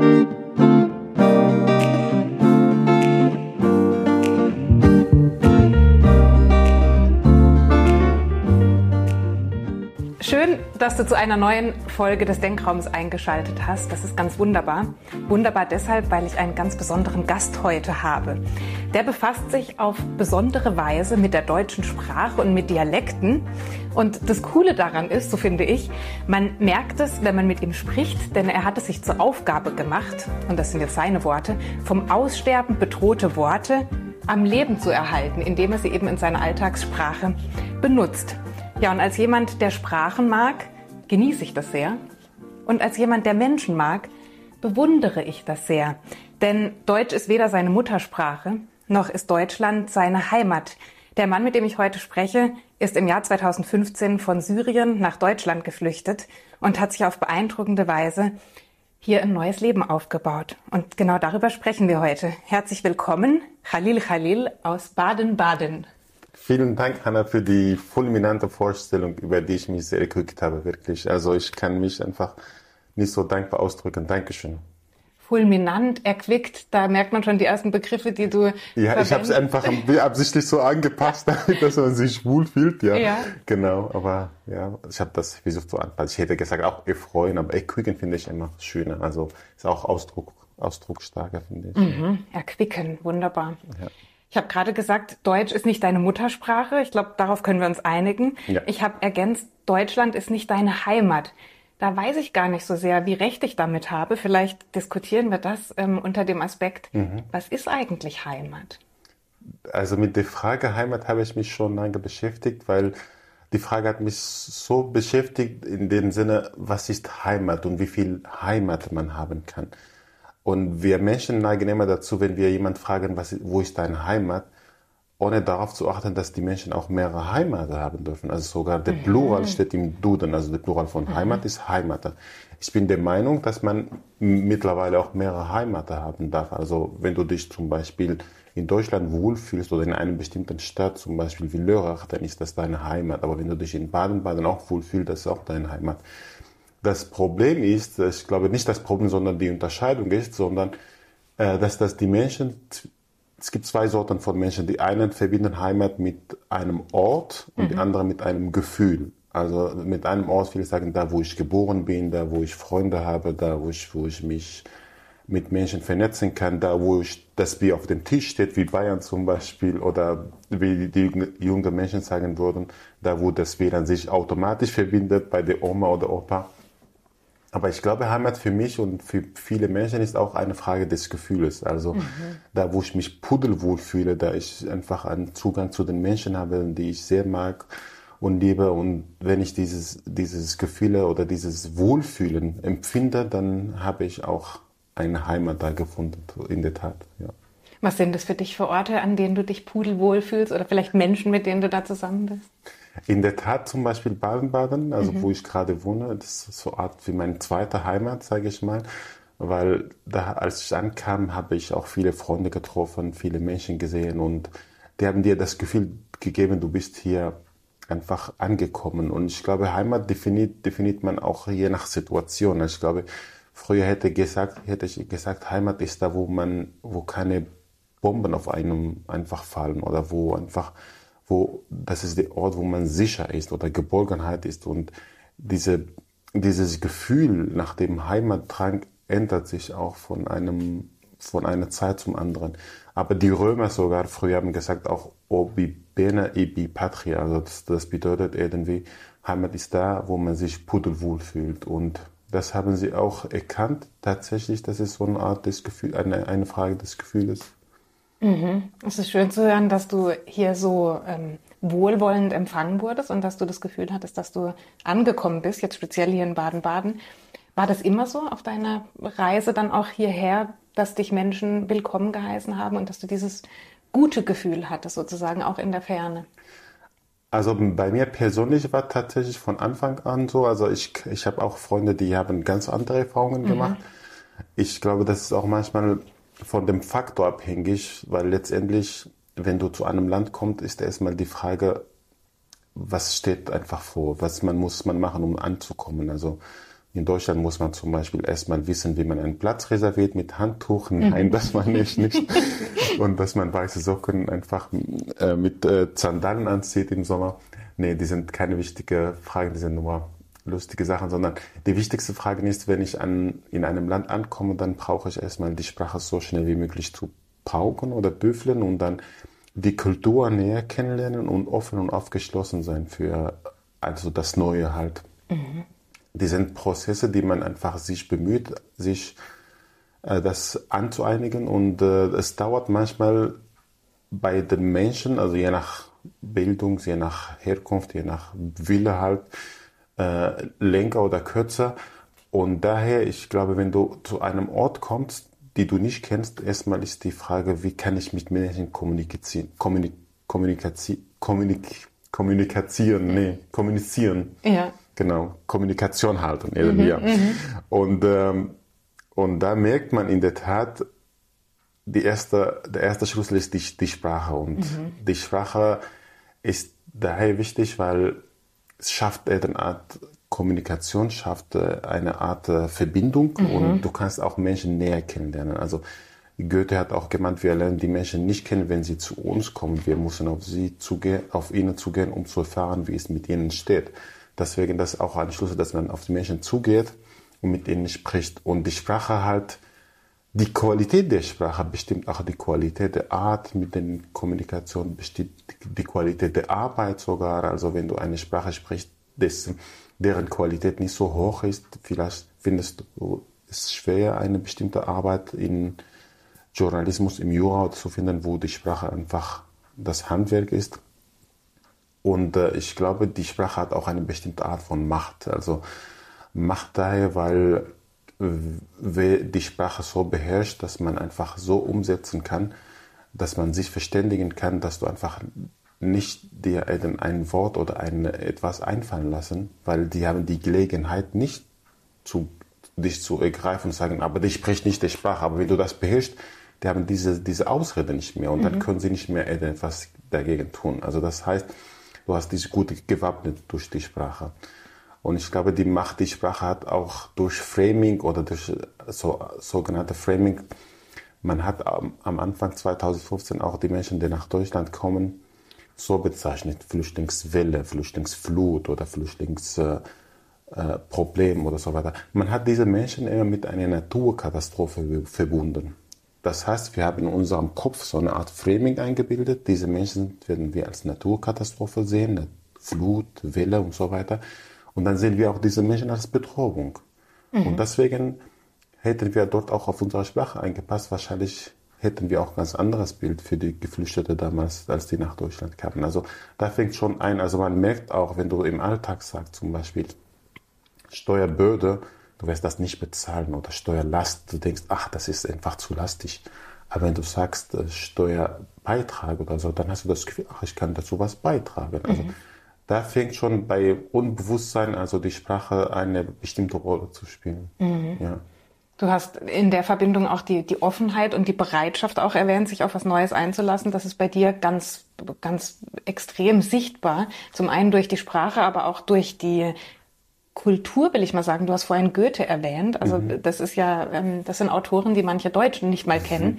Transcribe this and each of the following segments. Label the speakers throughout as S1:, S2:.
S1: Thank you. Dass du zu einer neuen Folge des Denkraums eingeschaltet hast. Das ist ganz wunderbar. Wunderbar deshalb, weil ich einen ganz besonderen Gast heute habe. Der befasst sich auf besondere Weise mit der deutschen Sprache und mit Dialekten. Und das Coole daran ist, so finde ich, man merkt es, wenn man mit ihm spricht, denn er hat es sich zur Aufgabe gemacht, und das sind jetzt seine Worte, vom Aussterben bedrohte Worte am Leben zu erhalten, indem er sie eben in seiner Alltagssprache benutzt. Ja, und als jemand, der Sprachen mag, genieße ich das sehr. Und als jemand, der Menschen mag, bewundere ich das sehr. Denn Deutsch ist weder seine Muttersprache, noch ist Deutschland seine Heimat. Der Mann, mit dem ich heute spreche, ist im Jahr 2015 von Syrien nach Deutschland geflüchtet und hat sich auf beeindruckende Weise hier ein neues Leben aufgebaut. Und genau darüber sprechen wir heute. Herzlich willkommen, Khalil Khalil aus Baden-Baden.
S2: Vielen Dank, Hanna, für die fulminante Vorstellung, über die ich mich sehr gekriegt habe, wirklich. Also ich kann mich einfach nicht so dankbar ausdrücken. Dankeschön.
S1: Fulminant, erquickt, da merkt man schon die ersten Begriffe, die du.
S2: Ja, ich habe es einfach absichtlich so angepasst, dass man sich wohlfühlt, ja. ja. Genau, aber ja, ich habe das versucht so anpassen. Ich hätte gesagt auch erfreuen, aber erquicken finde ich immer schöner. Also ist auch Ausdruck, ausdrucksstarker, finde ich.
S1: Mhm, erquicken, wunderbar. Ja. Ich habe gerade gesagt, Deutsch ist nicht deine Muttersprache. Ich glaube, darauf können wir uns einigen. Ja. Ich habe ergänzt, Deutschland ist nicht deine Heimat. Da weiß ich gar nicht so sehr, wie recht ich damit habe. Vielleicht diskutieren wir das ähm, unter dem Aspekt, mhm. was ist eigentlich Heimat?
S2: Also mit der Frage Heimat habe ich mich schon lange beschäftigt, weil die Frage hat mich so beschäftigt in dem Sinne, was ist Heimat und wie viel Heimat man haben kann. Und wir Menschen neigen immer dazu, wenn wir jemand fragen, was, wo ist deine Heimat, ohne darauf zu achten, dass die Menschen auch mehrere Heimat haben dürfen. Also sogar der mhm. Plural steht im Duden, also der Plural von mhm. Heimat ist Heimat. Ich bin der Meinung, dass man mittlerweile auch mehrere Heimat haben darf. Also wenn du dich zum Beispiel in Deutschland wohlfühlst oder in einem bestimmten Stadt, zum Beispiel wie Lörrach, dann ist das deine Heimat. Aber wenn du dich in Baden-Baden auch wohlfühlst, das ist auch deine Heimat. Das Problem ist, ich glaube nicht das Problem, sondern die Unterscheidung ist, sondern äh, dass das die Menschen, es gibt zwei Sorten von Menschen. Die einen verbinden Heimat mit einem Ort und mhm. die anderen mit einem Gefühl. Also mit einem Ort, viele sagen, da wo ich geboren bin, da wo ich Freunde habe, da wo ich, wo ich mich mit Menschen vernetzen kann, da wo ich, das Bier auf dem Tisch steht, wie Bayern zum Beispiel, oder wie die jungen Menschen sagen würden, da wo das WLAN sich automatisch verbindet bei der Oma oder Opa. Aber ich glaube, Heimat für mich und für viele Menschen ist auch eine Frage des Gefühls. Also mhm. da, wo ich mich pudelwohl fühle, da ich einfach einen Zugang zu den Menschen habe, die ich sehr mag und liebe. Und wenn ich dieses, dieses Gefühle oder dieses Wohlfühlen empfinde, dann habe ich auch eine Heimat da gefunden, in der Tat. Ja.
S1: Was sind das für dich für Orte, an denen du dich pudelwohl fühlst oder vielleicht Menschen, mit denen du da zusammen bist?
S2: In der Tat zum Beispiel Baden-Baden, also mhm. wo ich gerade wohne, das ist so eine Art wie meine zweite Heimat, sage ich mal. Weil da, als ich ankam, habe ich auch viele Freunde getroffen, viele Menschen gesehen und die haben dir das Gefühl gegeben, du bist hier einfach angekommen. Und ich glaube, Heimat definiert, definiert man auch je nach Situation. Also ich glaube, früher hätte, gesagt, hätte ich gesagt, Heimat ist da, wo man, wo keine Bomben auf einem einfach fallen oder wo einfach wo das ist der Ort, wo man sicher ist oder Geborgenheit ist und diese, dieses Gefühl nach dem Heimatdrang ändert sich auch von einem, von einer Zeit zum anderen. Aber die Römer sogar früher haben gesagt auch obi bene ibi patria, also das, das bedeutet irgendwie, Heimat ist da, wo man sich pudelwohl fühlt und das haben sie auch erkannt, tatsächlich, das ist so eine Art des Gefühls, eine, eine Frage des Gefühls.
S1: Mhm. Es ist schön zu hören, dass du hier so ähm, wohlwollend empfangen wurdest und dass du das Gefühl hattest, dass du angekommen bist, jetzt speziell hier in Baden-Baden. War das immer so auf deiner Reise dann auch hierher, dass dich Menschen willkommen geheißen haben und dass du dieses gute Gefühl hattest, sozusagen auch in der Ferne?
S2: Also bei mir persönlich war tatsächlich von Anfang an so. Also ich, ich habe auch Freunde, die haben ganz andere Erfahrungen mhm. gemacht. Mhm. Ich glaube, das ist auch manchmal von dem Faktor abhängig, weil letztendlich, wenn du zu einem Land kommst, ist erstmal die Frage, was steht einfach vor, was man muss man machen, um anzukommen. Also In Deutschland muss man zum Beispiel erstmal wissen, wie man einen Platz reserviert mit Handtuch. Nein, mhm. das meine ich nicht. Und dass man weiße Socken einfach äh, mit äh, Sandalen anzieht im Sommer. Nee, die sind keine wichtige Frage, die sind nur lustige Sachen, sondern die wichtigste Frage ist, wenn ich an, in einem Land ankomme, dann brauche ich erstmal die Sprache so schnell wie möglich zu pauken oder büffeln und dann die Kultur näher kennenlernen und offen und aufgeschlossen sein für also das Neue halt. Mhm die sind Prozesse, die man einfach sich bemüht, sich äh, das anzueinigen und äh, es dauert manchmal bei den Menschen, also je nach Bildung, je nach Herkunft, je nach Wille halt, äh, länger oder kürzer. Und daher, ich glaube, wenn du zu einem Ort kommst, die du nicht kennst, erstmal ist die Frage, wie kann ich mit Menschen kommunizieren? Kommunik Kommunikation, Kommunik Kommunikation, nee, kommunizieren. Ja genau, Kommunikation halten irgendwie. Mhm, mhm, und, ähm, und da merkt man in der Tat, die erste, der erste Schlüssel ist die, die Sprache. Und mhm. die Sprache ist daher wichtig, weil es schafft eine Art Kommunikation, schafft äh, eine Art äh, Verbindung mhm. und du kannst auch Menschen näher kennenlernen. Also Goethe hat auch gemeint, wir lernen die Menschen nicht kennen, wenn sie zu uns kommen. Wir müssen auf sie zugehen, auf ihnen zugehen, um zu erfahren, wie es mit ihnen steht. Deswegen das auch ein Schlüssel, dass man auf die Menschen zugeht und mit ihnen spricht. Und die Sprache halt, die Qualität der Sprache bestimmt auch die Qualität der Art mit der Kommunikation, bestimmt die Qualität der Arbeit sogar. Also wenn du eine Sprache sprichst, dessen, deren Qualität nicht so hoch ist, vielleicht findest du es schwer, eine bestimmte Arbeit in Journalismus, im Jura zu finden, wo die Sprache einfach das Handwerk ist. Und äh, ich glaube, die Sprache hat auch eine bestimmte Art von Macht. Also Macht daher, weil äh, die Sprache so beherrscht, dass man einfach so umsetzen kann, dass man sich verständigen kann, dass du einfach nicht dir ein Wort oder ein etwas einfallen lassen, weil die haben die Gelegenheit nicht zu dich zu ergreifen und sagen, aber die spricht nicht die Sprache, aber wenn du das beherrschst, die haben diese, diese Ausrede nicht mehr und mhm. dann können sie nicht mehr etwas dagegen tun. Also das heißt, du hast dich gut gewappnet durch die Sprache. Und ich glaube, die Macht, die Sprache hat auch durch Framing oder durch so, sogenannte Framing. Man hat am, am Anfang 2015 auch die Menschen, die nach Deutschland kommen, so bezeichnet. Flüchtlingswelle, Flüchtlingsflut oder Flüchtlingsproblem äh, oder so weiter. Man hat diese Menschen immer mit einer Naturkatastrophe verbunden. Das heißt, wir haben in unserem Kopf so eine Art Framing eingebildet. Diese Menschen werden wir als Naturkatastrophe sehen, Flut, Welle und so weiter. Und dann sehen wir auch diese Menschen als Bedrohung. Mhm. Und deswegen hätten wir dort auch auf unsere Sprache eingepasst. Wahrscheinlich hätten wir auch ein ganz anderes Bild für die Geflüchteten damals, als die nach Deutschland kamen. Also da fängt schon ein, also man merkt auch, wenn du im Alltag sagst, zum Beispiel Steuerbürde, du wirst das nicht bezahlen oder Steuerlast, du denkst, ach, das ist einfach zu lastig. Aber wenn du sagst äh, Steuerbeitrag oder so, dann hast du das Gefühl, ach, ich kann dazu was beitragen. Also mhm. Da fängt schon bei Unbewusstsein, also die Sprache, eine bestimmte Rolle zu spielen. Mhm.
S1: Ja. Du hast in der Verbindung auch die, die Offenheit und die Bereitschaft auch erwähnt, sich auf was Neues einzulassen. Das ist bei dir ganz, ganz extrem sichtbar. Zum einen durch die Sprache, aber auch durch die Kultur, will ich mal sagen. Du hast vorhin Goethe erwähnt. Also mhm. das ist ja, ähm, das sind Autoren, die manche Deutschen nicht mal kennen. Mhm.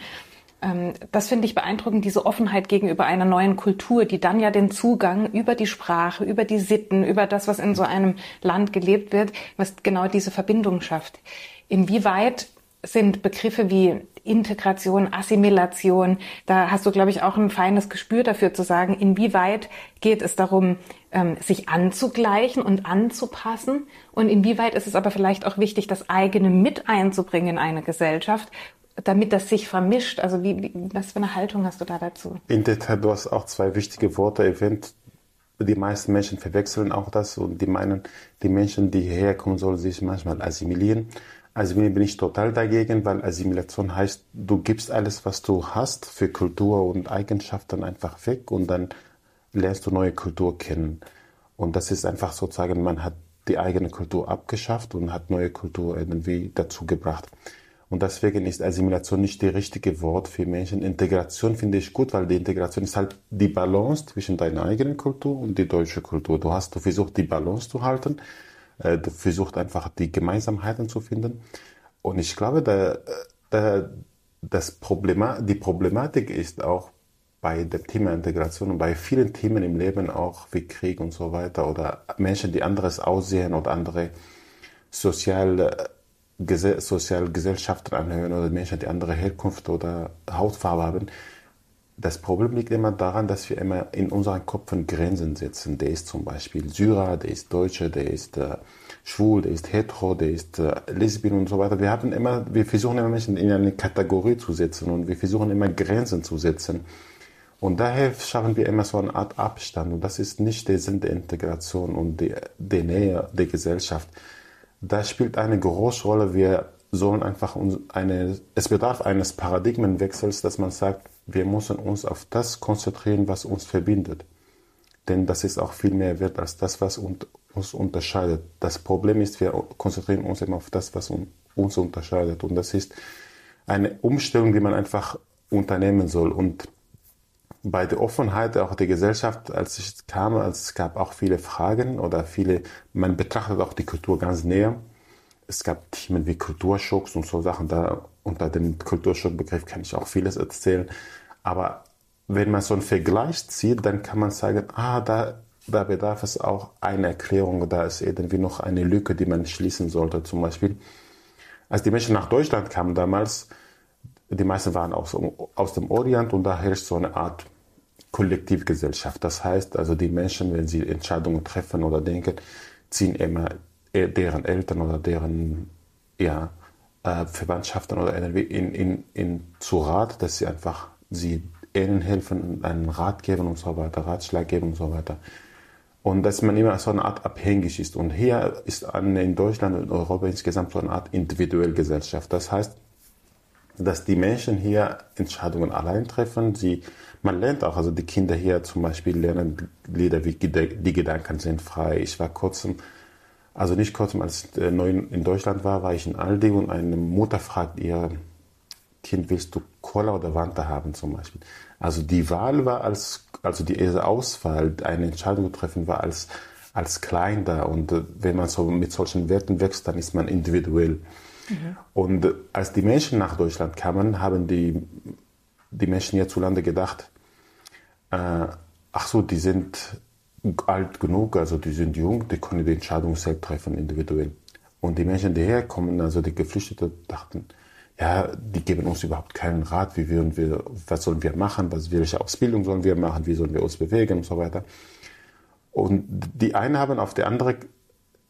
S1: Ähm, das finde ich beeindruckend, diese Offenheit gegenüber einer neuen Kultur, die dann ja den Zugang über die Sprache, über die Sitten, über das, was in so einem Land gelebt wird, was genau diese Verbindung schafft. Inwieweit sind Begriffe wie Integration, Assimilation, da hast du, glaube ich, auch ein feines Gespür dafür zu sagen, inwieweit geht es darum, ähm, sich anzugleichen und anzupassen und inwieweit ist es aber vielleicht auch wichtig, das eigene mit einzubringen in eine Gesellschaft, damit das sich vermischt. Also wie, wie, was für eine Haltung hast du da dazu?
S2: In der Tat, du hast auch zwei wichtige Worte erwähnt. Die meisten Menschen verwechseln auch das und die meinen, die Menschen, die hierher kommen, sollen sich manchmal assimilieren. Assimilieren bin ich total dagegen, weil Assimilation heißt, du gibst alles, was du hast für Kultur und Eigenschaften einfach weg und dann lernst du neue Kultur kennen. Und das ist einfach sozusagen, man hat die eigene Kultur abgeschafft und hat neue Kultur irgendwie dazu gebracht. Und deswegen ist Assimilation nicht das richtige Wort für Menschen. Integration finde ich gut, weil die Integration ist halt die Balance zwischen deiner eigenen Kultur und die deutsche Kultur. Du hast du versucht, die Balance zu halten. äh, versucht einfach die Gemeinsamkeiten zu finden. Und ich glaube, da, da, das Problema die Problematik ist auch bei dem Thema Integration und bei vielen Themen im Leben auch wie Krieg und so weiter oder Menschen, die anderes aussehen oder andere soziale soziale Gesellschaften anhören oder Menschen, die andere Herkunft oder Hautfarbe haben. Das Problem liegt immer daran, dass wir immer in unseren Köpfen Grenzen setzen. Der ist zum Beispiel Syrer, der ist Deutscher, der ist äh, schwul, der ist hetero, der ist äh, lesbien und so weiter. Wir haben immer, wir versuchen immer Menschen in eine Kategorie zu setzen und wir versuchen immer Grenzen zu setzen. Und daher schaffen wir immer so eine Art Abstand. Und das ist nicht der Sinn der Integration und der, der Nähe der Gesellschaft. Da spielt eine große Rolle. Wir sollen einfach eine, es bedarf eines Paradigmenwechsels, dass man sagt, wir müssen uns auf das konzentrieren, was uns verbindet. Denn das ist auch viel mehr wert als das, was uns unterscheidet. Das Problem ist, wir konzentrieren uns immer auf das, was uns unterscheidet. Und das ist eine Umstellung, die man einfach unternehmen soll. Und bei der Offenheit auch der Gesellschaft, als ich kam, es gab auch viele Fragen oder viele, man betrachtet auch die Kultur ganz näher. Es gab Themen wie Kulturschocks und so Sachen. Da unter dem Kulturschockbegriff kann ich auch vieles erzählen. Aber wenn man so einen Vergleich zieht, dann kann man sagen, ah, da, da bedarf es auch einer Erklärung, da ist irgendwie noch eine Lücke, die man schließen sollte. Zum Beispiel, als die Menschen nach Deutschland kamen damals, die meisten waren aus, aus dem Orient und da herrscht so eine Art Kollektivgesellschaft. Das heißt also, die Menschen, wenn sie Entscheidungen treffen oder denken, ziehen immer deren Eltern oder deren ja, äh, Verwandtschaften oder in, in, in, zu Rat, dass sie einfach sie ihnen helfen, einen Rat geben und so weiter, Ratschlag geben und so weiter. Und dass man immer so eine Art abhängig ist. Und hier ist in Deutschland und Europa insgesamt so eine Art individuelle Gesellschaft. Das heißt, dass die Menschen hier Entscheidungen allein treffen. Sie, man lernt auch, also die Kinder hier zum Beispiel lernen Lieder wie Die Gedanken sind frei. Ich war kurzem, also nicht kurzem, als ich äh, neu in Deutschland war, war ich in Aldi und eine Mutter fragt ihr Kind, willst du Cola oder Wanta haben zum Beispiel? Also die Wahl war als, also die Auswahl, eine Entscheidung zu treffen, war als, als klein da. Und äh, wenn man so mit solchen Werten wächst, dann ist man individuell. Mhm. Und als die Menschen nach Deutschland kamen, haben die, die Menschen hierzulande gedacht, äh, ach so, die sind alt genug, also die sind jung, die können die Entscheidung selbst treffen, individuell. Und die Menschen, die herkommen, also die Geflüchteten, dachten, ja, die geben uns überhaupt keinen Rat, wie wir, wir, was sollen wir machen, was, welche Ausbildung sollen wir machen, wie sollen wir uns bewegen und so weiter. Und die einen haben auf die andere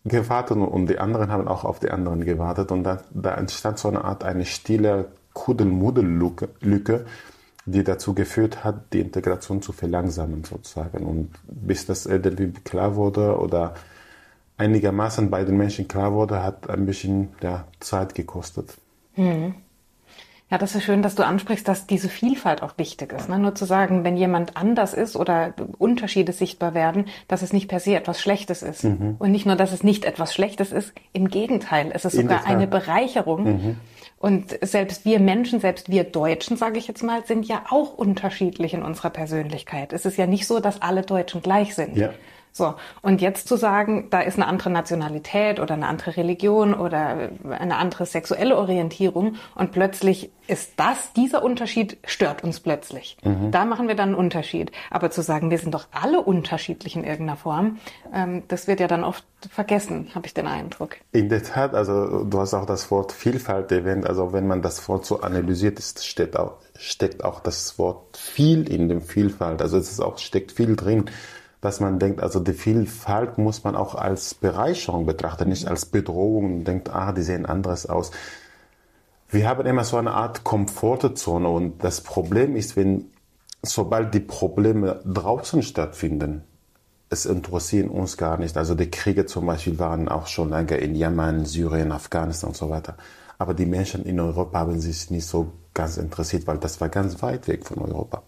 S2: gewartet und die anderen haben auch auf die anderen gewartet und da, da entstand so eine Art eine stille Kuddelmuddel-Lücke, die dazu geführt hat, die Integration zu verlangsamen sozusagen. Und bis das irgendwie klar wurde oder einigermaßen bei den Menschen klar wurde, hat ein bisschen ja, Zeit gekostet.
S1: Hm. Ja, das ist schön, dass du ansprichst, dass diese Vielfalt auch wichtig ist. Ne? Nur zu sagen, wenn jemand anders ist oder Unterschiede sichtbar werden, dass es nicht per se etwas Schlechtes ist. Mhm. Und nicht nur, dass es nicht etwas Schlechtes ist, im Gegenteil, es ist sogar eine Bereicherung. Mhm. Und selbst wir Menschen, selbst wir Deutschen, sage ich jetzt mal, sind ja auch unterschiedlich in unserer Persönlichkeit. Es ist ja nicht so, dass alle Deutschen gleich sind. Ja. So, und jetzt zu sagen, da ist eine andere Nationalität oder eine andere Religion oder eine andere sexuelle Orientierung und plötzlich ist das, dieser Unterschied stört uns plötzlich. Mhm. Da machen wir dann einen Unterschied. Aber zu sagen, wir sind doch alle unterschiedlich in irgendeiner Form, ähm, das wird ja dann oft vergessen, habe ich den Eindruck.
S2: In der Tat, also du hast auch das Wort Vielfalt erwähnt. Also wenn man das Wort so analysiert, ist, steht auch, steckt auch das Wort viel in dem Vielfalt. Also es ist auch, steckt viel drin dass man denkt, also die Vielfalt muss man auch als Bereicherung betrachten, nicht als Bedrohung und denkt, ah, die sehen anders aus. Wir haben immer so eine Art Komfortzone und das Problem ist, wenn sobald die Probleme draußen stattfinden, es interessieren uns gar nicht. Also die Kriege zum Beispiel waren auch schon lange in Jemen, Syrien, Afghanistan und so weiter. Aber die Menschen in Europa haben sich nicht so ganz interessiert, weil das war ganz weit weg von Europa.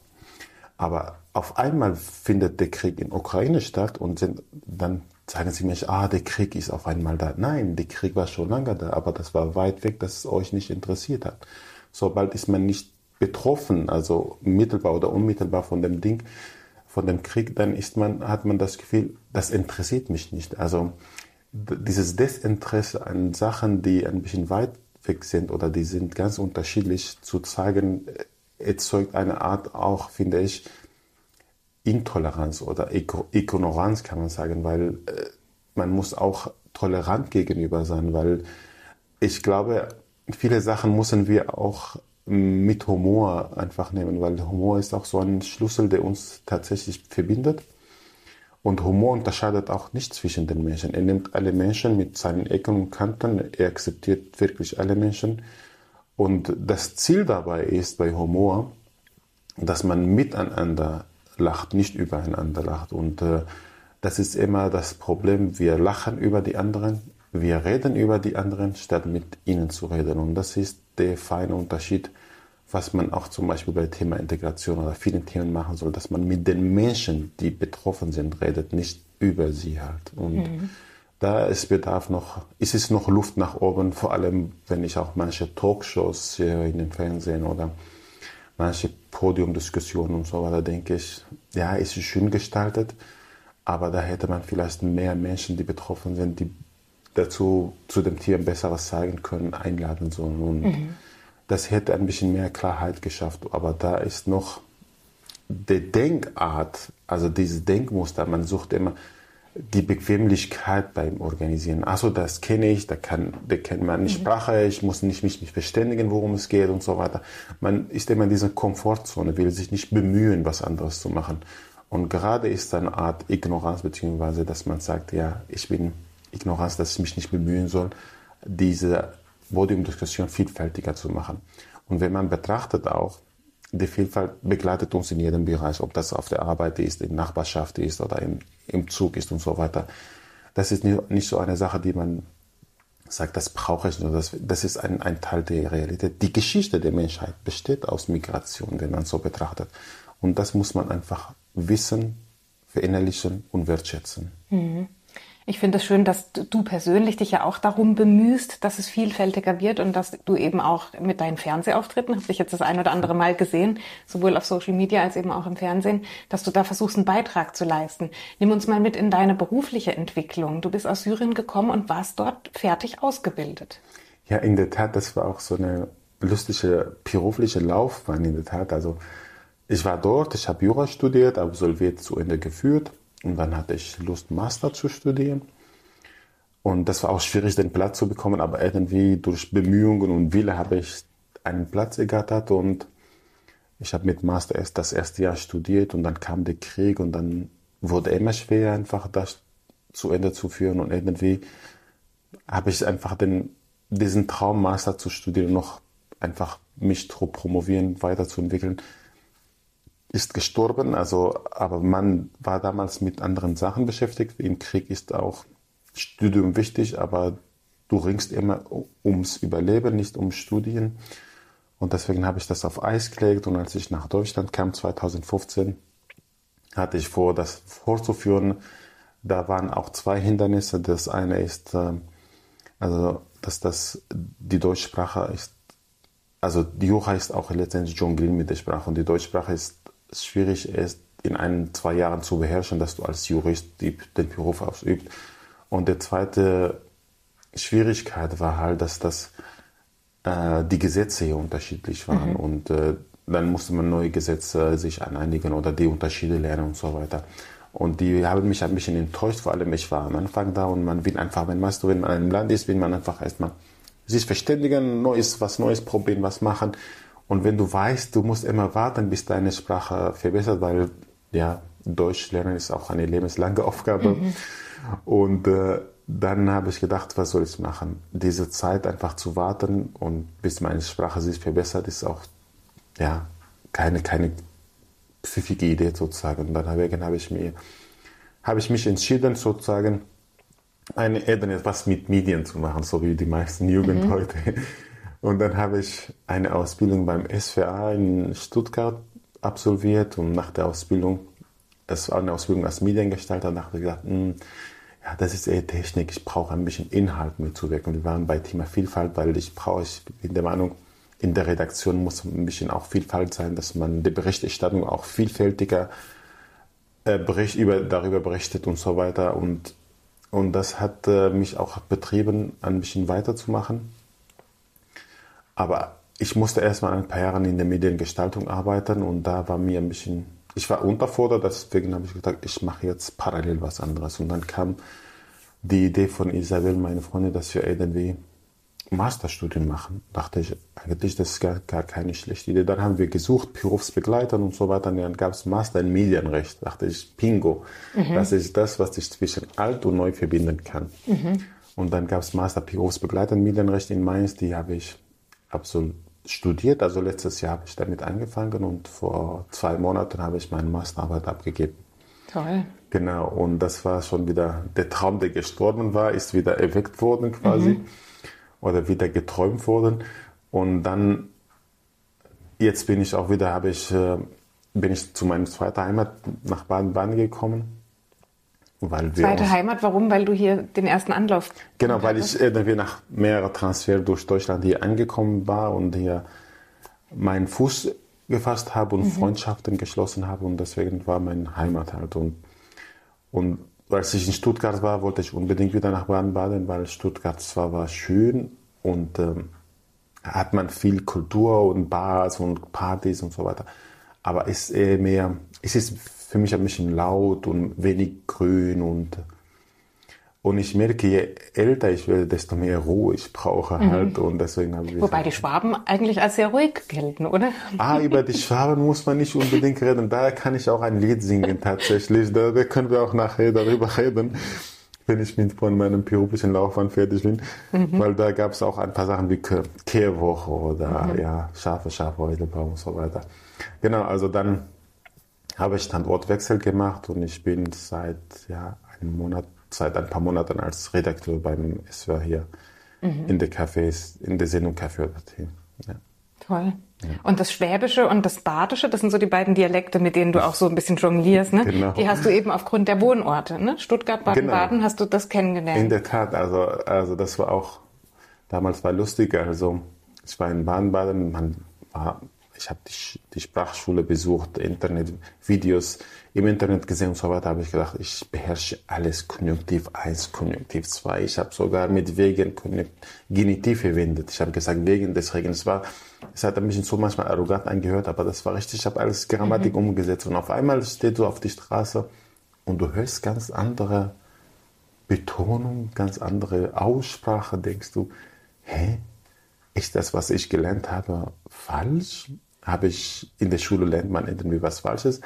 S2: Aber auf einmal findet der Krieg in Ukraine statt und sind, dann sagen sie mir, ah, der Krieg ist auf einmal da. Nein, der Krieg war schon lange da, aber das war weit weg, dass es euch nicht interessiert hat. Sobald ist man nicht betroffen, also mittelbar oder unmittelbar von dem Ding, von dem Krieg, dann ist man, hat man das Gefühl, das interessiert mich nicht. Also dieses Desinteresse an Sachen, die ein bisschen weit weg sind oder die sind ganz unterschiedlich, zu zeigen, erzeugt eine Art auch, finde ich, Intoleranz oder Ignoranz, kann man sagen, weil äh, man muss auch tolerant gegenüber sein, weil ich glaube, viele Sachen müssen wir auch mit Humor einfach nehmen, weil Humor ist auch so ein Schlüssel, der uns tatsächlich verbindet. Und Humor unterscheidet auch nicht zwischen den Menschen. Er nimmt alle Menschen mit seinen Ecken und Kanten, er akzeptiert wirklich alle Menschen. Und das Ziel dabei ist bei Humor, dass man miteinander lacht, nicht übereinander lacht. Und äh, das ist immer das Problem. Wir lachen über die anderen, wir reden über die anderen, statt mit ihnen zu reden. Und das ist der feine Unterschied, was man auch zum Beispiel bei Thema Integration oder vielen Themen machen soll, dass man mit den Menschen, die betroffen sind, redet, nicht über sie halt. Und mhm. Da ist Bedarf noch, ist es noch Luft nach oben, vor allem wenn ich auch manche Talkshows in den Fernsehen oder manche Podiumdiskussionen und so weiter, denke ich, ja, ist es schön gestaltet, aber da hätte man vielleicht mehr Menschen, die betroffen sind, die dazu zu dem Tier Besseres zeigen können, einladen sollen. Und mhm. das hätte ein bisschen mehr Klarheit geschafft. Aber da ist noch die Denkart, also dieses Denkmuster, man sucht immer die Bequemlichkeit beim Organisieren. Also das kenne ich, da kann, da kennt man eine mhm. Sprache, ich muss nicht mich verständigen, worum es geht und so weiter. Man ist immer in dieser Komfortzone, will sich nicht bemühen, was anderes zu machen. Und gerade ist eine Art Ignoranz, beziehungsweise, dass man sagt, ja, ich bin Ignoranz, dass ich mich nicht bemühen soll, diese Podiumdiskussion vielfältiger zu machen. Und wenn man betrachtet auch, die Vielfalt begleitet uns in jedem Bereich, ob das auf der Arbeit ist, in der Nachbarschaft ist oder im, im Zug ist und so weiter. Das ist nicht, so eine Sache, die man sagt, das brauche ich nur. Das, das ist ein, ein Teil der Realität. Die Geschichte der Menschheit besteht aus Migration, wenn man so betrachtet. Und das muss man einfach wissen, verinnerlichen und wertschätzen.
S1: Mhm. Ich finde es schön, dass du persönlich dich ja auch darum bemühst, dass es vielfältiger wird und dass du eben auch mit deinen Fernsehauftritten, habe ich jetzt das ein oder andere Mal gesehen, sowohl auf Social Media als eben auch im Fernsehen, dass du da versuchst, einen Beitrag zu leisten. Nimm uns mal mit in deine berufliche Entwicklung. Du bist aus Syrien gekommen und warst dort fertig ausgebildet.
S2: Ja, in der Tat, das war auch so eine lustige berufliche Laufbahn in der Tat. Also ich war dort, ich habe Jura studiert, absolviert zu Ende geführt und dann hatte ich Lust, Master zu studieren. Und das war auch schwierig, den Platz zu bekommen, aber irgendwie durch Bemühungen und Wille habe ich einen Platz ergattert und ich habe mit Master erst das erste Jahr studiert und dann kam der Krieg und dann wurde immer schwer, einfach das zu Ende zu führen und irgendwie habe ich einfach den, diesen Traum, Master zu studieren, noch einfach mich zu promovieren, weiterzuentwickeln ist gestorben, also, aber man war damals mit anderen Sachen beschäftigt. Im Krieg ist auch Studium wichtig, aber du ringst immer ums Überleben, nicht um Studien. Und deswegen habe ich das auf Eis gelegt. Und als ich nach Deutschland kam, 2015, hatte ich vor, das vorzuführen. Da waren auch zwei Hindernisse. Das eine ist, äh, also, dass das, die Deutschsprache ist, also die Jura ist auch letztendlich Jonglieren mit der Sprache und die Deutschsprache ist schwierig ist, in ein, zwei Jahren zu beherrschen, dass du als Jurist die, den Beruf ausübst. Und die zweite Schwierigkeit war halt, dass das, äh, die Gesetze hier unterschiedlich waren. Mhm. Und äh, dann musste man neue Gesetze sich aneinigen oder die Unterschiede lernen und so weiter. Und die haben mich ein bisschen enttäuscht, vor allem ich war am Anfang da und man will einfach, wenn, weißt du, wenn man in einem Land ist, will man einfach erstmal sich verständigen, Neues, was Neues probieren, was machen. Und wenn du weißt, du musst immer warten, bis deine Sprache verbessert, weil ja, Deutsch lernen ist auch eine lebenslange Aufgabe. Mhm. Und äh, dann habe ich gedacht, was soll ich machen? Diese Zeit einfach zu warten und bis meine Sprache sich verbessert, ist auch ja keine, keine pfiffige Idee sozusagen. Und dann habe ich mir habe ich mich entschieden sozusagen eine etwas mit Medien zu machen, so wie die meisten Jugend mhm. heute. Und dann habe ich eine Ausbildung beim SVA in Stuttgart absolviert und nach der Ausbildung, das war eine Ausbildung als Mediengestalter, da habe ich mh, hm, ja, das ist eher Technik, ich brauche ein bisschen Inhalt mitzuwirken. Wir waren bei Thema Vielfalt, weil ich brauche, ich bin der Meinung, in der Redaktion muss ein bisschen auch Vielfalt sein, dass man die Berichterstattung auch vielfältiger äh, Bericht über, darüber berichtet und so weiter. Und und das hat äh, mich auch betrieben, ein bisschen weiterzumachen. Aber ich musste erstmal ein paar Jahre in der Mediengestaltung arbeiten und da war mir ein bisschen, ich war unterfordert, deswegen habe ich gesagt, ich mache jetzt parallel was anderes. Und dann kam die Idee von Isabel, meine Freundin, dass wir irgendwie Masterstudium machen. Dachte ich, eigentlich das ist gar, gar keine schlechte Idee. Dann haben wir gesucht, Berufsbegleitern und so weiter. Und dann gab es Master in Medienrecht. Dachte ich, Pingo. Mhm. Das ist das, was ich zwischen alt und neu verbinden kann. Mhm. Und dann gab es Master Berufsbegleiter in Medienrecht in Mainz. Die habe ich absolut studiert. Also letztes Jahr habe ich damit angefangen und vor zwei Monaten habe ich meine Masterarbeit abgegeben.
S1: Toll.
S2: Genau, und das war schon wieder der Traum, der gestorben war, ist wieder erweckt worden quasi mhm. oder wieder geträumt worden. Und dann, jetzt bin ich auch wieder, habe ich, äh, bin ich zu meiner zweiten Heimat nach Baden-Baden gekommen
S1: weil Zweite Heimat, warum? Weil du hier den ersten Anlauf.
S2: Genau, weil ich irgendwie nach mehreren Transfer durch Deutschland hier angekommen war und hier meinen Fuß gefasst habe und mhm. Freundschaften geschlossen habe und deswegen war mein Heimat halt. Und, und als ich in Stuttgart war, wollte ich unbedingt wieder nach Baden-Baden, weil Stuttgart zwar war schön und ähm, hat man viel Kultur und Bars und Partys und so weiter, aber ist eher mehr, es ist für mich ein bisschen laut und wenig grün und und ich merke, je älter ich werde, desto mehr Ruhe ich brauche mhm. halt. Und deswegen habe ich
S1: Wobei die Schwaben eigentlich als sehr ruhig gelten, oder?
S2: Ah, über die Schwaben muss man nicht unbedingt reden. Daher kann ich auch ein Lied singen tatsächlich. Da können wir auch nachher darüber reden, wenn ich mit von meinem beruflichen Laufbahn fertig bin. Mhm. Weil da gab es auch ein paar Sachen wie Kehrwoche oder mhm. ja, Schafe, Schafe, Heudelbaum und so weiter. Genau, also dann habe ich Standortwechsel gemacht und ich bin seit ja, einem Monat, seit ein paar Monaten als Redakteur beim SWR hier mhm. in der Cafés, in der Sendung Café oder Tee.
S1: Ja. Toll. Ja. Und das Schwäbische und das Badische, das sind so die beiden Dialekte, mit denen du auch so ein bisschen jonglierst. Ne? Genau. Die hast du eben aufgrund der Wohnorte. Ne? Stuttgart, Baden-Baden genau. hast du das kennengelernt.
S2: In der Tat, also, also das war auch, damals war lustig. Also ich war in Baden-Baden, man war ich habe die, die Sprachschule besucht, Internetvideos im Internet gesehen und so weiter, habe ich gedacht, ich beherrsche alles Konjunktiv 1, Konjunktiv 2. Ich habe sogar mit wegen Genitiv verwendet. Ich habe gesagt, wegen des Regens. Es, war, es hat ein bisschen so manchmal arrogant angehört, aber das war richtig. Ich habe alles Grammatik mhm. umgesetzt. Und auf einmal steht du auf die Straße und du hörst ganz andere Betonung, ganz andere Aussprache, denkst du, hä? Ist das, was ich gelernt habe, falsch? habe ich in der Schule lernt man irgendwie was Falsches,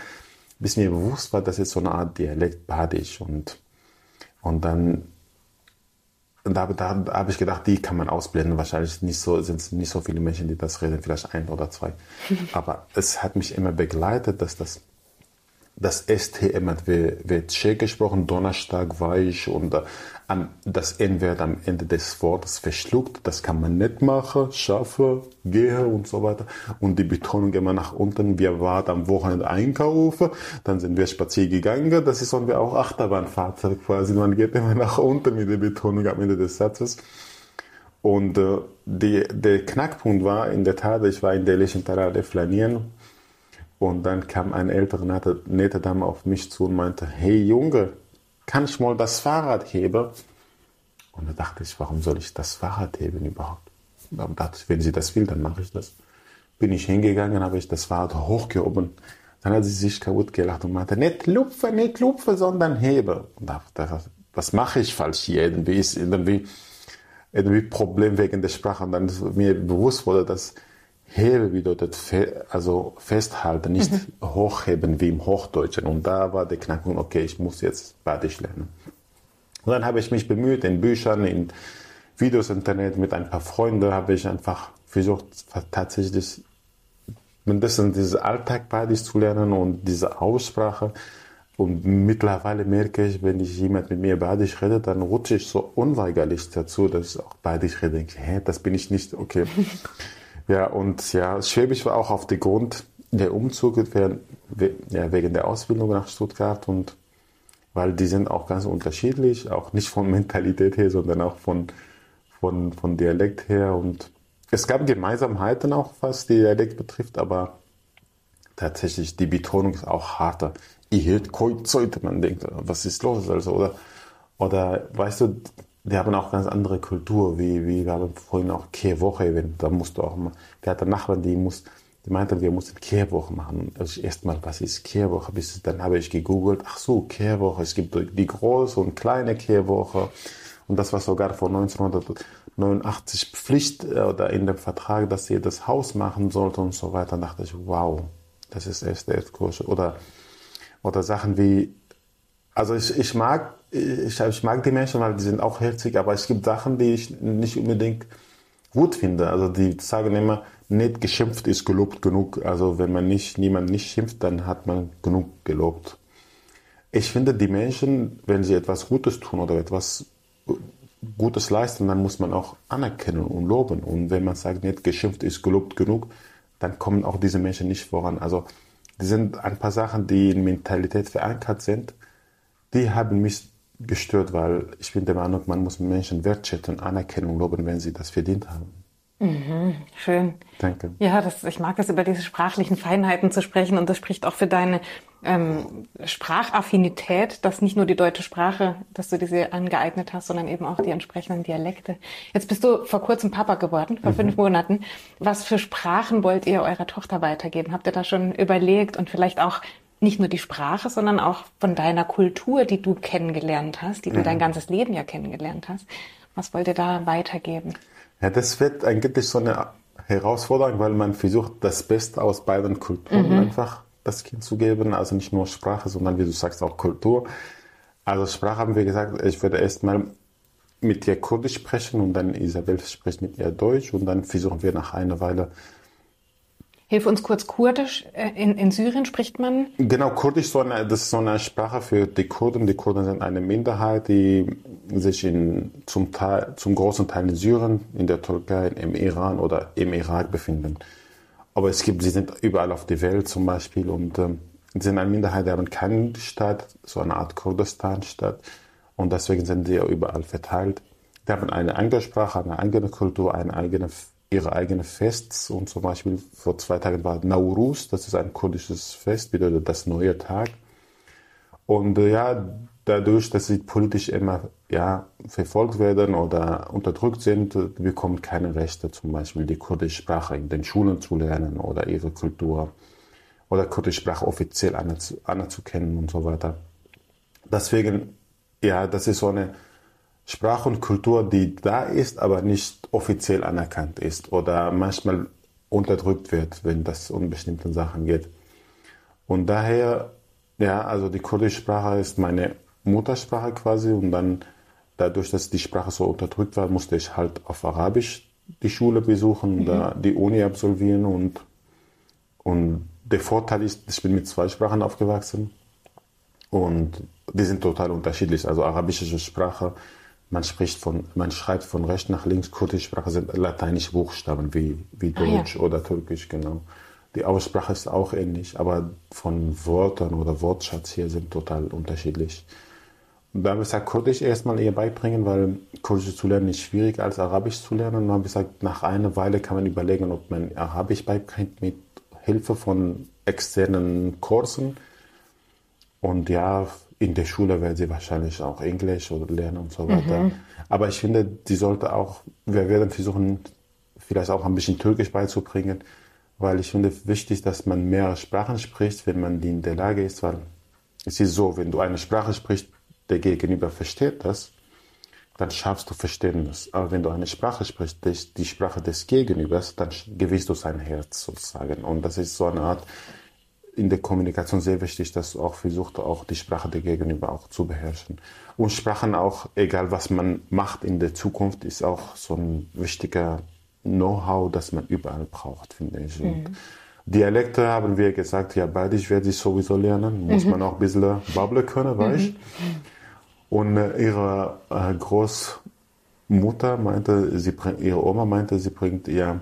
S2: bis mir bewusst war, dass es so eine Art Dialekt badisch und und dann und da, da, da habe ich gedacht, die kann man ausblenden. Wahrscheinlich nicht so, sind es nicht so viele Menschen, die das reden, vielleicht ein oder zwei. Aber es hat mich immer begleitet, dass das das ST immer wird Tschech gesprochen, Donnerstag war ich und äh, das N wird am Ende des Wortes verschluckt. Das kann man nicht machen. Schaffe, gehe und so weiter. Und die Betonung immer nach unten. Wir waren am Wochenende einkaufen, dann sind wir spazieren gegangen. Das ist und wir auch Achterbahnfahrt quasi. Man geht immer nach unten mit der Betonung am Ende des Satzes. Und äh, die, der Knackpunkt war in der Tat, ich war in der Lechentarade flanieren und dann kam eine ältere nette, Dame auf mich zu und meinte, hey Junge, kann ich mal das Fahrrad heben? Und da dachte ich, warum soll ich das Fahrrad heben überhaupt? Da dachte ich, wenn sie das will, dann mache ich das. Bin ich hingegangen, habe ich das Fahrrad hochgehoben. Dann hat sie sich kaputt gelacht und meinte, nicht lupfe, nicht lupfe, sondern hebe. Und da dachte ich, was mache ich falsch hier? Irgendwie ist irgendwie, irgendwie Problem wegen der Sprache. Und dann ist mir bewusst wurde, dass Hebe bedeutet fe also festhalten, nicht mhm. hochheben wie im Hochdeutschen. Und da war der Knackpunkt, okay, ich muss jetzt Badisch lernen. Und dann habe ich mich bemüht, in Büchern, in Videos, Internet, mit ein paar Freunden habe ich einfach versucht, tatsächlich ein bisschen dieses Alltag Badisch zu lernen und diese Aussprache. Und mittlerweile merke ich, wenn ich jemand mit mir Badisch redet, dann rutsche ich so unweigerlich dazu, dass ich auch Badisch rede. Denke, hä, das bin ich nicht, okay. Ja, und ja, Schwäbisch war auch auf der Grund der Umzug wegen der Ausbildung nach Stuttgart und weil die sind auch ganz unterschiedlich, auch nicht von Mentalität her, sondern auch von, von, von Dialekt her. Und es gab Gemeinsamkeiten auch, was Dialekt betrifft, aber tatsächlich die Betonung ist auch harter. Ich heute, man denkt, was ist los? Also, oder, Oder weißt du, die haben auch ganz andere Kultur, wie, wie wir haben vorhin auch Kehrwoche, da musst du auch mal, wir hatten Nachbarn, die muss, die meinten, wir mussten Kehrwoche machen. Also erstmal, was ist Kehrwoche? Bis, dann habe ich gegoogelt, ach so, Kehrwoche, es gibt die große und kleine Kehrwoche. Und das war sogar von 1989 Pflicht äh, oder in dem Vertrag, dass ihr das Haus machen sollte und so weiter. Da dachte ich, wow, das ist echt, echt cool. Oder, oder Sachen wie, also ich, ich mag, ich, ich mag die Menschen, weil die sind auch herzig, aber es gibt Sachen, die ich nicht unbedingt gut finde. Also die sagen immer, nicht geschimpft ist gelobt genug. Also wenn man nicht, niemand nicht schimpft, dann hat man genug gelobt. Ich finde, die Menschen, wenn sie etwas Gutes tun oder etwas Gutes leisten, dann muss man auch anerkennen und loben. Und wenn man sagt, nicht geschimpft ist gelobt genug, dann kommen auch diese Menschen nicht voran. Also, die sind ein paar Sachen, die in Mentalität verankert sind, die haben mich gestört, weil ich bin der Meinung, man muss Menschen wertschätzen, und loben, wenn sie das verdient haben.
S1: Mhm, schön.
S2: Danke.
S1: Ja, das, ich mag das über diese sprachlichen Feinheiten zu sprechen und das spricht auch für deine ähm, Sprachaffinität, dass nicht nur die deutsche Sprache, dass du diese angeeignet hast, sondern eben auch die entsprechenden Dialekte. Jetzt bist du vor kurzem Papa geworden, vor mhm. fünf Monaten. Was für Sprachen wollt ihr eurer Tochter weitergeben? Habt ihr da schon überlegt und vielleicht auch nicht nur die Sprache, sondern auch von deiner Kultur, die du kennengelernt hast, die du mhm. dein ganzes Leben ja kennengelernt hast. Was wollt ihr da weitergeben?
S2: Ja, das wird eigentlich so eine Herausforderung, weil man versucht, das Beste aus beiden Kulturen mhm. einfach das Kind zu geben. Also nicht nur Sprache, sondern wie du sagst, auch Kultur. Also Sprache haben wir gesagt, ich würde erstmal mit ihr Kurdisch sprechen und dann Isabel spricht mit ihr Deutsch und dann versuchen wir nach einer Weile
S1: Hilf uns kurz Kurdisch. Äh, in, in Syrien spricht man?
S2: Genau, Kurdisch so eine, das ist so eine Sprache für die Kurden. Die Kurden sind eine Minderheit, die sich in, zum, Teil, zum großen Teil in Syrien, in der Türkei, im Iran oder im Irak befinden. Aber es gibt, sie sind überall auf der Welt zum Beispiel und ähm, sind eine Minderheit, die haben keine Stadt, so eine Art Kurdistan-Stadt. Und deswegen sind sie überall verteilt. Die haben eine eigene Sprache, eine eigene Kultur, eine eigene ihre eigenen Fests und zum Beispiel vor zwei Tagen war Nauruz, das ist ein kurdisches Fest, bedeutet das neue Tag. Und äh, ja, dadurch, dass sie politisch immer ja, verfolgt werden oder unterdrückt sind, bekommen keine Rechte, zum Beispiel die kurdische Sprache in den Schulen zu lernen oder ihre Kultur oder kurdische Sprache offiziell anerzukennen und so weiter. Deswegen, ja, das ist so eine Sprache und Kultur, die da ist, aber nicht offiziell anerkannt ist oder manchmal unterdrückt wird, wenn das um bestimmte Sachen geht. Und daher, ja, also die kurdische Sprache ist meine Muttersprache quasi und dann dadurch, dass die Sprache so unterdrückt war, musste ich halt auf Arabisch die Schule besuchen, mhm. da die Uni absolvieren und, und der Vorteil ist, ich bin mit zwei Sprachen aufgewachsen und die sind total unterschiedlich. Also arabische Sprache man spricht von, man schreibt von rechts nach links, kurdische Sprache sind lateinische Buchstaben wie, wie Deutsch ah, ja. oder Türkisch, genau. Die Aussprache ist auch ähnlich, aber von Wörtern oder Wortschatz hier sind total unterschiedlich. Und da habe ich gesagt, Kurdisch erstmal eher beibringen, weil Kurdisch zu lernen ist schwieriger als Arabisch zu lernen. Und dann habe ich gesagt, nach einer Weile kann man überlegen, ob man Arabisch beibringt mit Hilfe von externen Kursen. Und ja, in der Schule werden sie wahrscheinlich auch Englisch oder lernen und so weiter. Mhm. Aber ich finde, die sollte auch, wir werden versuchen, vielleicht auch ein bisschen Türkisch beizubringen, weil ich finde wichtig, dass man mehrere Sprachen spricht, wenn man die in der Lage ist, weil es ist so, wenn du eine Sprache sprichst, der Gegenüber versteht das, dann schaffst du Verständnis. Aber wenn du eine Sprache sprichst, die Sprache des Gegenübers, dann gewinnst du sein Herz sozusagen. Und das ist so eine Art in der Kommunikation sehr wichtig, dass du auch versuchst, auch die Sprache der Gegenüber auch zu beherrschen. Und Sprachen auch, egal was man macht in der Zukunft, ist auch so ein wichtiger Know-how, das man überall braucht, finde ich. Mhm. Dialekte haben wir gesagt, ja, Badisch werde ich sowieso lernen, muss mhm. man auch ein bisschen babbeln können, weißt mhm. Und äh, ihre äh, Großmutter meinte, sie, ihre Oma meinte, sie bringt ihr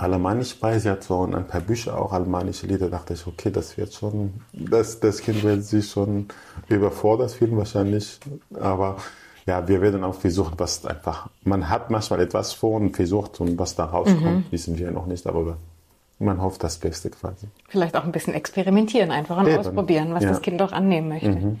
S2: Alemannisch bei. Sie hat so ein paar Bücher, auch alemannische Lieder. Da dachte ich, okay, das wird schon, das, das Kind wird sich schon überfordert fühlen wahrscheinlich. Aber ja, wir werden auch versuchen, was einfach, man hat manchmal etwas vor und versucht und was da rauskommt, mhm. wissen wir noch nicht, aber man hofft das Beste quasi.
S1: Vielleicht auch ein bisschen experimentieren, einfach und Eben. ausprobieren, was ja. das Kind auch annehmen möchte. Mhm.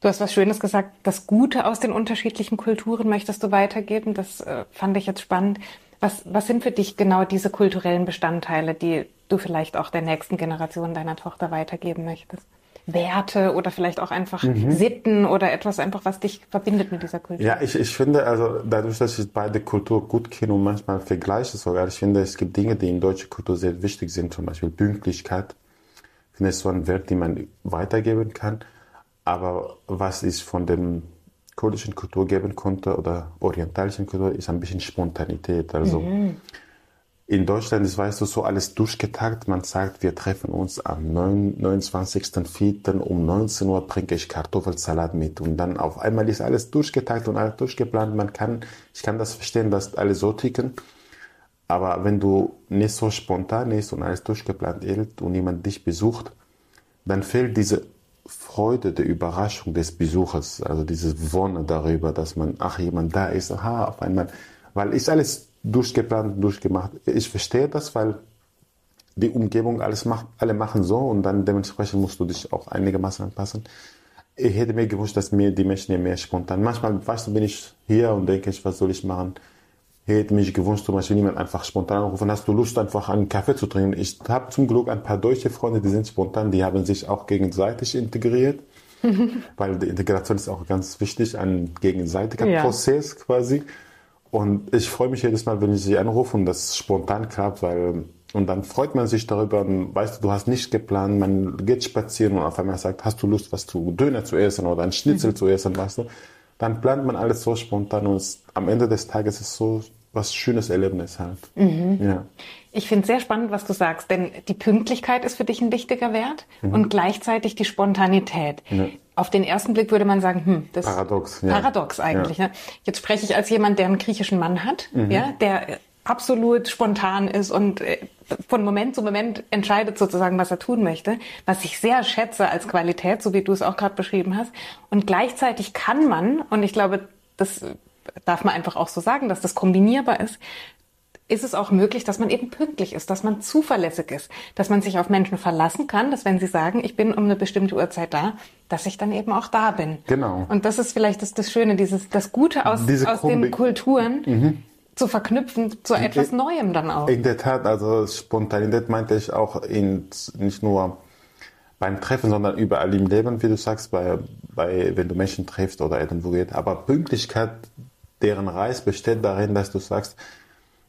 S1: Du hast was Schönes gesagt, das Gute aus den unterschiedlichen Kulturen möchtest du weitergeben. Das äh, fand ich jetzt spannend. Was, was sind für dich genau diese kulturellen Bestandteile, die du vielleicht auch der nächsten Generation deiner Tochter weitergeben möchtest? Werte oder vielleicht auch einfach mhm. Sitten oder etwas einfach, was dich verbindet mit dieser Kultur?
S2: Ja, ich, ich finde, also dadurch, dass ich beide Kultur gut kenne und manchmal vergleiche sogar, ich finde, es gibt Dinge, die in deutscher Kultur sehr wichtig sind, zum Beispiel Pünktlichkeit. Ich finde, es so ein Wert, den man weitergeben kann. Aber was ich von dem kurdischen Kultur geben konnte oder orientalischen Kultur, ist ein bisschen Spontanität. Also mhm in Deutschland ist, weißt du, so alles durchgetagt. Man sagt, wir treffen uns am 29.04. um 19 Uhr trinke ich Kartoffelsalat mit. Und dann auf einmal ist alles durchgetagt und alles durchgeplant. Man kann, ich kann das verstehen, dass alle so ticken. Aber wenn du nicht so spontan ist und alles durchgeplant ist und jemand dich besucht, dann fehlt diese Freude der Überraschung des Besuchers. Also dieses Wonne darüber, dass man, ach, jemand da ist, aha, auf einmal, weil ist alles durchgeplant, durchgemacht. Ich verstehe das, weil die Umgebung alles macht, alle machen so und dann dementsprechend musst du dich auch einigermaßen anpassen. Ich hätte mir gewünscht, dass mir die Menschen hier mehr spontan. Manchmal, weißt du, bin ich hier und denke ich, was soll ich machen? Hätte mich gewünscht, zum Beispiel jemand einfach spontan anrufen, hast du Lust, einfach einen Kaffee zu trinken? Ich habe zum Glück ein paar deutsche Freunde, die sind spontan, die haben sich auch gegenseitig integriert. weil die Integration ist auch ganz wichtig, ein gegenseitiger ja. Prozess quasi. Und ich freue mich jedes Mal, wenn ich sie anrufe und das spontan klappt, weil und dann freut man sich darüber und weißt du, du hast nichts geplant, man geht spazieren und auf einmal sagt, hast du Lust, was zu Döner zu essen oder ein Schnitzel mhm. zu essen, weißt du? Dann plant man alles so spontan und am Ende des Tages ist so was schönes Erlebnis halt.
S1: Mhm. Ja. Ich finde es sehr spannend, was du sagst, denn die Pünktlichkeit ist für dich ein wichtiger Wert mhm. und gleichzeitig die Spontanität. Ja. Auf den ersten Blick würde man sagen, hm, das
S2: paradox,
S1: ja. paradox eigentlich. Ja. Ne? Jetzt spreche ich als jemand, der einen griechischen Mann hat, mhm. ja, der absolut spontan ist und äh, von Moment zu Moment entscheidet sozusagen, was er tun möchte, was ich sehr schätze als Qualität, so wie du es auch gerade beschrieben hast. Und gleichzeitig kann man, und ich glaube, das darf man einfach auch so sagen, dass das kombinierbar ist, ist es auch möglich, dass man eben pünktlich ist, dass man zuverlässig ist, dass man sich auf Menschen verlassen kann, dass wenn sie sagen, ich bin um eine bestimmte Uhrzeit da, dass ich dann eben auch da bin.
S2: Genau.
S1: Und das ist vielleicht das, das Schöne, dieses, das Gute aus, aus den Kulturen. Mhm. Zu verknüpfen zu etwas in, Neuem dann auch.
S2: In der Tat, also Spontanität meinte ich auch in, nicht nur beim Treffen, sondern überall im Leben, wie du sagst, bei, bei, wenn du Menschen triffst oder irgendwo geht. Aber Pünktlichkeit deren Reis besteht darin, dass du sagst,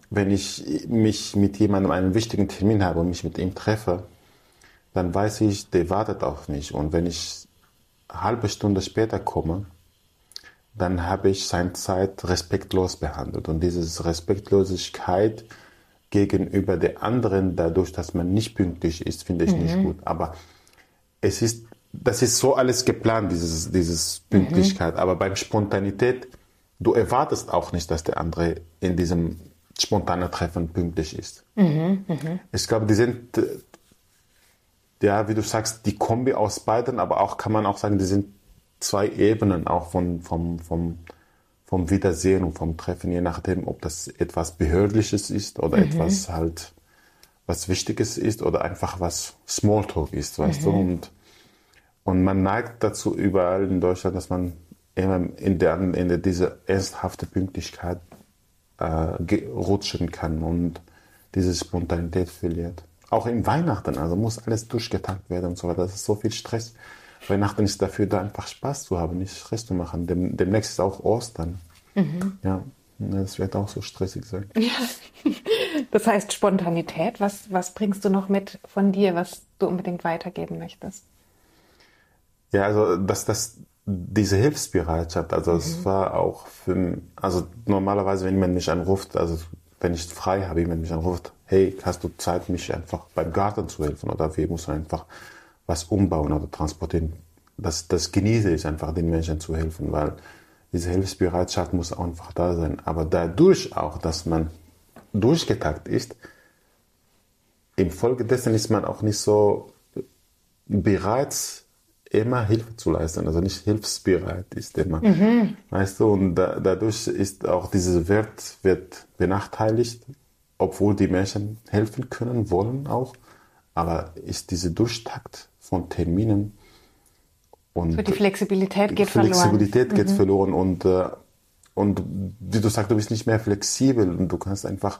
S2: wenn ich mich mit jemandem einen wichtigen Termin habe und mich mit ihm treffe, dann weiß ich, der wartet auf mich. Und wenn ich eine halbe Stunde später komme, dann habe ich seine Zeit respektlos behandelt. Und diese Respektlosigkeit gegenüber der anderen, dadurch, dass man nicht pünktlich ist, finde ich mhm. nicht gut. Aber es ist, das ist so alles geplant, dieses, dieses Pünktlichkeit. Mhm. Aber beim Spontanität, du erwartest auch nicht, dass der andere in diesem spontanen Treffen pünktlich ist. Mhm, mh. Ich glaube, die sind, äh, ja, wie du sagst, die Kombi aus beiden, aber auch kann man auch sagen, die sind zwei Ebenen auch von, vom, vom, vom Wiedersehen und vom Treffen, je nachdem, ob das etwas Behördliches ist oder mhm. etwas halt was Wichtiges ist oder einfach was Smalltalk ist, weißt mhm. du? Und, und man neigt dazu überall in Deutschland, dass man immer in, der, in der, diese ernsthafte Pünktlichkeit äh, rutschen kann und diese Spontanität verliert. Auch in Weihnachten, also muss alles durchgetankt werden und so weiter. Das ist so viel Stress. Weihnachten ist dafür da, einfach Spaß zu haben, nicht Stress zu machen. Dem, demnächst ist auch Ostern. Mhm. Ja, das wird auch so stressig sein. Ja.
S1: Das heißt Spontanität. Was, was bringst du noch mit von dir, was du unbedingt weitergeben möchtest?
S2: Ja, also dass das diese Hilfsbereitschaft, also mhm. es war auch für, also normalerweise, wenn jemand mich anruft, also wenn ich frei habe, jemand mich anruft, hey, hast du Zeit, mich einfach beim Garten zu helfen oder wir müssen einfach was umbauen oder transportieren. Das, das genieße ich einfach, den Menschen zu helfen, weil diese Hilfsbereitschaft muss einfach da sein. Aber dadurch auch, dass man durchgetakt ist, infolgedessen ist man auch nicht so bereit, immer Hilfe zu leisten, also nicht hilfsbereit ist immer. Mhm. Weißt du, und da, dadurch ist auch dieser Wert wird benachteiligt, obwohl die Menschen helfen können, wollen auch, aber ist diese Durchtakt von Terminen
S1: und so die Flexibilität geht
S2: Flexibilität
S1: verloren.
S2: geht mhm. verloren und äh, und wie du sagst, du bist nicht mehr flexibel und du kannst einfach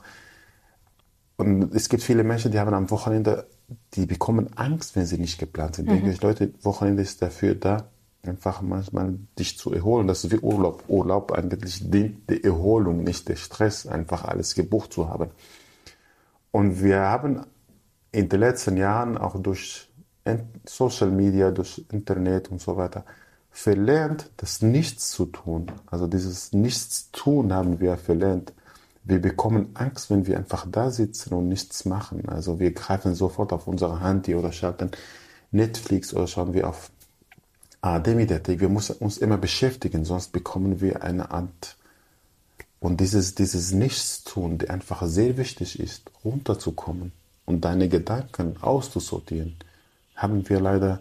S2: und es gibt viele Menschen, die haben am Wochenende, die bekommen Angst, wenn sie nicht geplant sind. Mhm. Denke ich, Leute, Wochenende ist dafür da, einfach manchmal dich zu erholen. Das ist wie Urlaub. Urlaub eigentlich dient der Erholung, nicht der Stress, einfach alles gebucht zu haben. Und wir haben in den letzten Jahren auch durch Social Media, durch Internet und so weiter verlernt, das Nichts zu tun. Also dieses Nichtstun haben wir verlernt. Wir bekommen Angst, wenn wir einfach da sitzen und nichts machen. Also wir greifen sofort auf unsere Handy oder schalten Netflix oder schauen wir auf AD-Mediathek. Wir müssen uns immer beschäftigen, sonst bekommen wir eine Art und dieses, dieses Nichtstun, der einfach sehr wichtig ist, runterzukommen und deine Gedanken auszusortieren, haben wir leider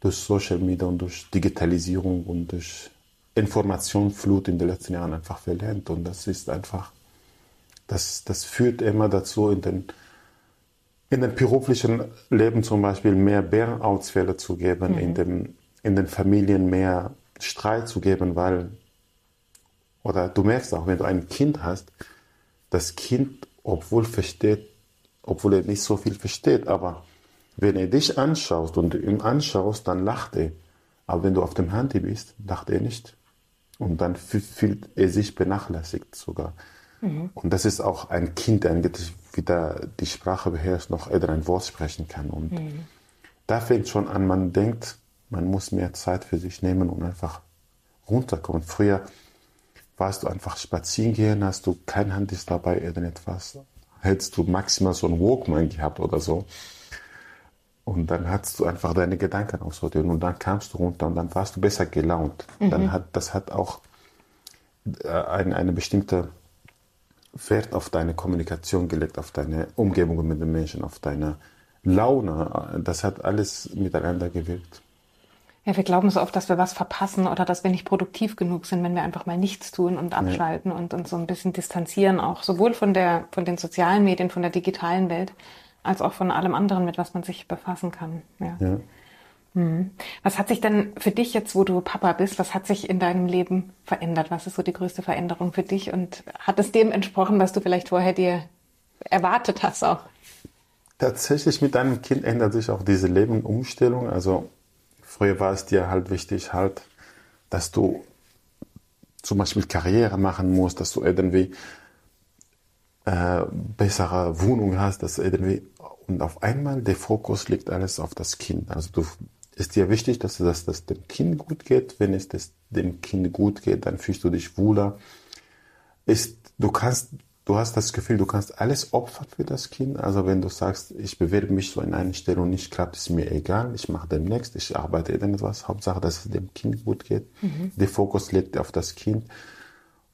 S2: durch Social Media und durch Digitalisierung und durch Informationsflut in den letzten Jahren einfach verlernt. Und das ist einfach, das, das führt immer dazu, in den, in den beruflichen Leben zum Beispiel mehr Burnout-Fälle zu geben, mhm. in, dem, in den Familien mehr Streit zu geben, weil, oder du merkst auch, wenn du ein Kind hast, das Kind, obwohl versteht, obwohl er nicht so viel versteht, aber wenn er dich anschaut und ihn anschaust, dann lacht er. Aber wenn du auf dem Handy bist, lacht er nicht. Und dann fühlt er sich benachlässigt sogar. Mhm. Und das ist auch ein Kind, der eigentlich wieder die Sprache beherrscht, noch eher ein Wort sprechen kann. Und mhm. da fängt schon an, man denkt, man muss mehr Zeit für sich nehmen und einfach runterkommen. Früher warst du einfach spazieren gehen, hast du kein Handy dabei, irgendetwas. Hättest du maximal so ein Walkman gehabt oder so. Und dann hast du einfach deine Gedanken aussortiert und dann kamst du runter und dann warst du besser gelaunt. Mhm. Dann hat, das hat auch äh, eine, eine bestimmte Wert auf deine Kommunikation gelegt, auf deine Umgebung mit den Menschen, auf deine Laune. Das hat alles miteinander gewirkt.
S1: Ja, wir glauben so oft, dass wir was verpassen oder dass wir nicht produktiv genug sind, wenn wir einfach mal nichts tun und abschalten ja. und uns so ein bisschen distanzieren, auch sowohl von der, von den sozialen Medien, von der digitalen Welt, als auch von allem anderen, mit was man sich befassen kann. Ja. ja. Hm. Was hat sich denn für dich jetzt, wo du Papa bist, was hat sich in deinem Leben verändert? Was ist so die größte Veränderung für dich? Und hat es dem entsprochen, was du vielleicht vorher dir erwartet hast auch?
S2: Tatsächlich mit deinem Kind ändert sich auch diese Lebensumstellung. Also früher war es dir halt wichtig, halt, dass du zum Beispiel Karriere machen musst, dass du irgendwie äh, bessere Wohnung hast, dass irgendwie und auf einmal der Fokus liegt alles auf das Kind. Also du, ist dir wichtig, dass, dass das dem Kind gut geht. Wenn es das, dem Kind gut geht, dann fühlst du dich wohler. Ist, du kannst, du hast das Gefühl, du kannst alles opfern für das Kind. Also wenn du sagst, ich bewerbe mich so in eine Stelle und nicht klappt, ist mir egal. Ich mache demnächst, ich arbeite irgendetwas. Hauptsache, dass es dem Kind gut geht. Mhm. Der Fokus liegt auf das Kind.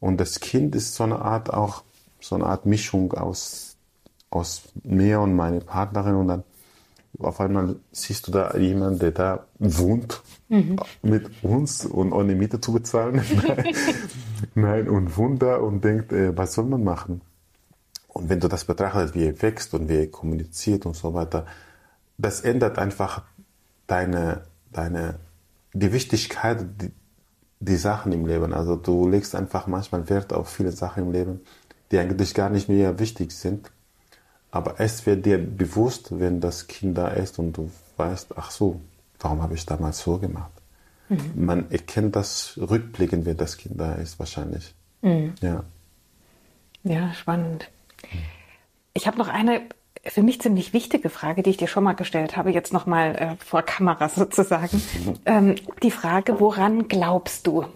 S2: Und das Kind ist so eine Art auch, so eine Art Mischung aus aus mir und meine Partnerin und dann auf einmal siehst du da jemanden, der da wohnt mhm. mit uns und ohne Miete zu bezahlen. Nein, und Wunder und denkt, äh, was soll man machen? Und wenn du das betrachtest, wie er wächst und wie er kommuniziert und so weiter, das ändert einfach deine, deine, die Wichtigkeit, die, die Sachen im Leben. Also du legst einfach manchmal Wert auf viele Sachen im Leben, die eigentlich gar nicht mehr wichtig sind aber es wird dir bewusst, wenn das Kind da ist und du weißt, ach so, warum habe ich damals so gemacht? Mhm. Man erkennt das rückblickend, wenn das Kind da ist, wahrscheinlich. Mhm. Ja.
S1: Ja, spannend. Ich habe noch eine für mich ziemlich wichtige Frage, die ich dir schon mal gestellt habe, jetzt nochmal äh, vor Kamera sozusagen. Ähm, die Frage, woran glaubst du?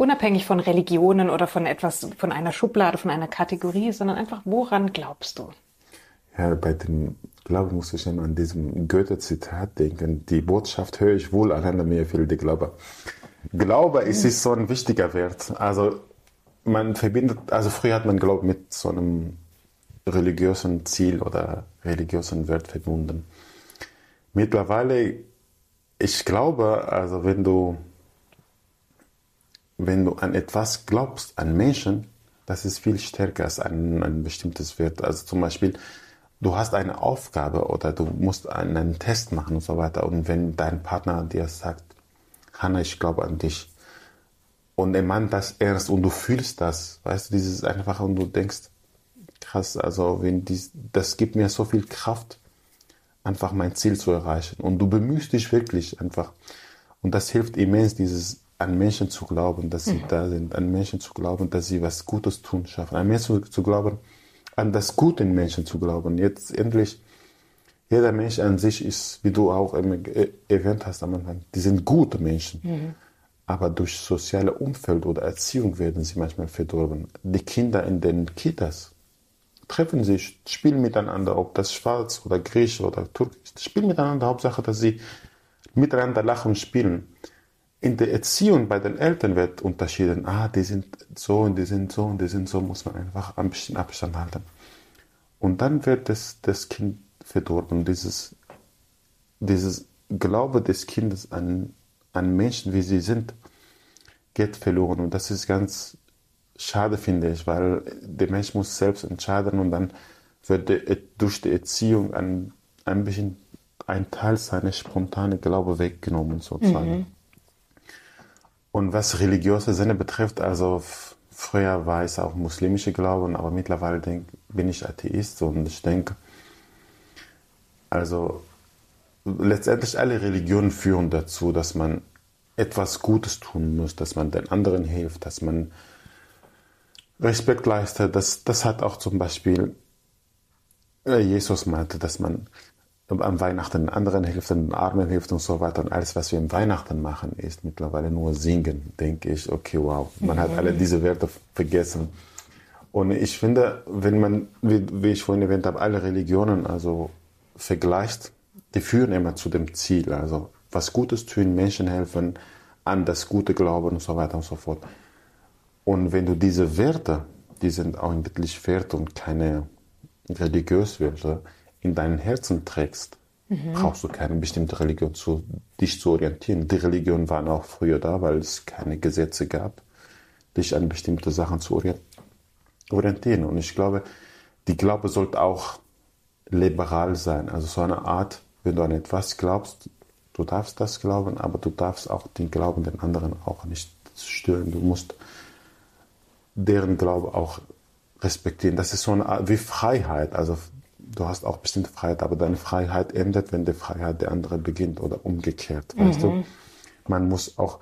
S1: Unabhängig von Religionen oder von etwas, von einer Schublade, von einer Kategorie, sondern einfach, woran glaubst du?
S2: Ja, bei dem Glauben muss ich immer an diesem Goethe-Zitat denken. Die Botschaft höre ich wohl, alleine mir fehlt der Glaube. Glaube ist, ist so ein wichtiger Wert. Also man verbindet, also früher hat man Glauben mit so einem religiösen Ziel oder religiösen Wert verbunden. Mittlerweile, ich glaube, also wenn du wenn du an etwas glaubst, an Menschen, das ist viel stärker als ein, ein bestimmtes Wert. Also zum Beispiel, du hast eine Aufgabe oder du musst einen, einen Test machen und so weiter. Und wenn dein Partner dir sagt, Hanna, ich glaube an dich, und er meint das ernst und du fühlst das, weißt du, dieses einfach und du denkst, krass, also wenn dies, das gibt mir so viel Kraft, einfach mein Ziel zu erreichen. Und du bemühst dich wirklich einfach. Und das hilft immens, dieses an Menschen zu glauben, dass sie mhm. da sind, an Menschen zu glauben, dass sie was Gutes tun schaffen, an Menschen zu, zu glauben, an das Gute in Menschen zu glauben. Jetzt endlich, jeder Mensch an sich ist, wie du auch erwähnt hast am Anfang, die sind gute Menschen. Mhm. Aber durch soziale Umfeld oder Erziehung werden sie manchmal verdorben. Die Kinder in den Kitas treffen sich, spielen miteinander, ob das Schwarz oder Griechisch oder Türkisch, spielen miteinander. Hauptsache, dass sie miteinander lachen und spielen. In der Erziehung bei den Eltern wird unterschieden. Ah, die sind so und die sind so und die sind so, muss man einfach ein bisschen Abstand halten. Und dann wird das, das Kind verdorben. Dieses, dieses Glaube des Kindes an, an Menschen, wie sie sind, geht verloren. Und das ist ganz schade, finde ich, weil der Mensch muss selbst entscheiden und dann wird durch die Erziehung ein, ein bisschen ein Teil seiner spontanen Glaube weggenommen, sozusagen. Mhm. Und was religiöse Sinne betrifft, also früher war es auch muslimische Glauben, aber mittlerweile denk, bin ich Atheist und ich denke, also letztendlich alle Religionen führen dazu, dass man etwas Gutes tun muss, dass man den anderen hilft, dass man Respekt leistet. Das, das hat auch zum Beispiel äh, Jesus meinte, dass man am Weihnachten anderen hilft, den Armen hilft und so weiter. Und alles, was wir im Weihnachten machen, ist mittlerweile nur singen, denke ich. Okay, wow, man mhm. hat alle diese Werte vergessen. Und ich finde, wenn man, wie, wie ich vorhin erwähnt habe, alle Religionen also vergleicht, die führen immer zu dem Ziel. Also was Gutes tun, Menschen helfen, an das Gute glauben und so weiter und so fort. Und wenn du diese Werte, die sind eigentlich Werte und keine religiös Werte, in deinem Herzen trägst, mhm. brauchst du keine bestimmte Religion, zu, dich zu orientieren. Die Religionen waren auch früher da, weil es keine Gesetze gab, dich an bestimmte Sachen zu orientieren. Und ich glaube, die Glaube sollte auch liberal sein. Also so eine Art, wenn du an etwas glaubst, Du darfst das glauben, aber du darfst auch den Glauben den anderen auch nicht stören. Du musst deren Glaube auch respektieren. Das ist so eine Art wie Freiheit. Also du hast auch bestimmte Freiheit, aber deine Freiheit endet, wenn die Freiheit der andere beginnt oder umgekehrt. Mhm. Weißt du? Mhm. Man muss auch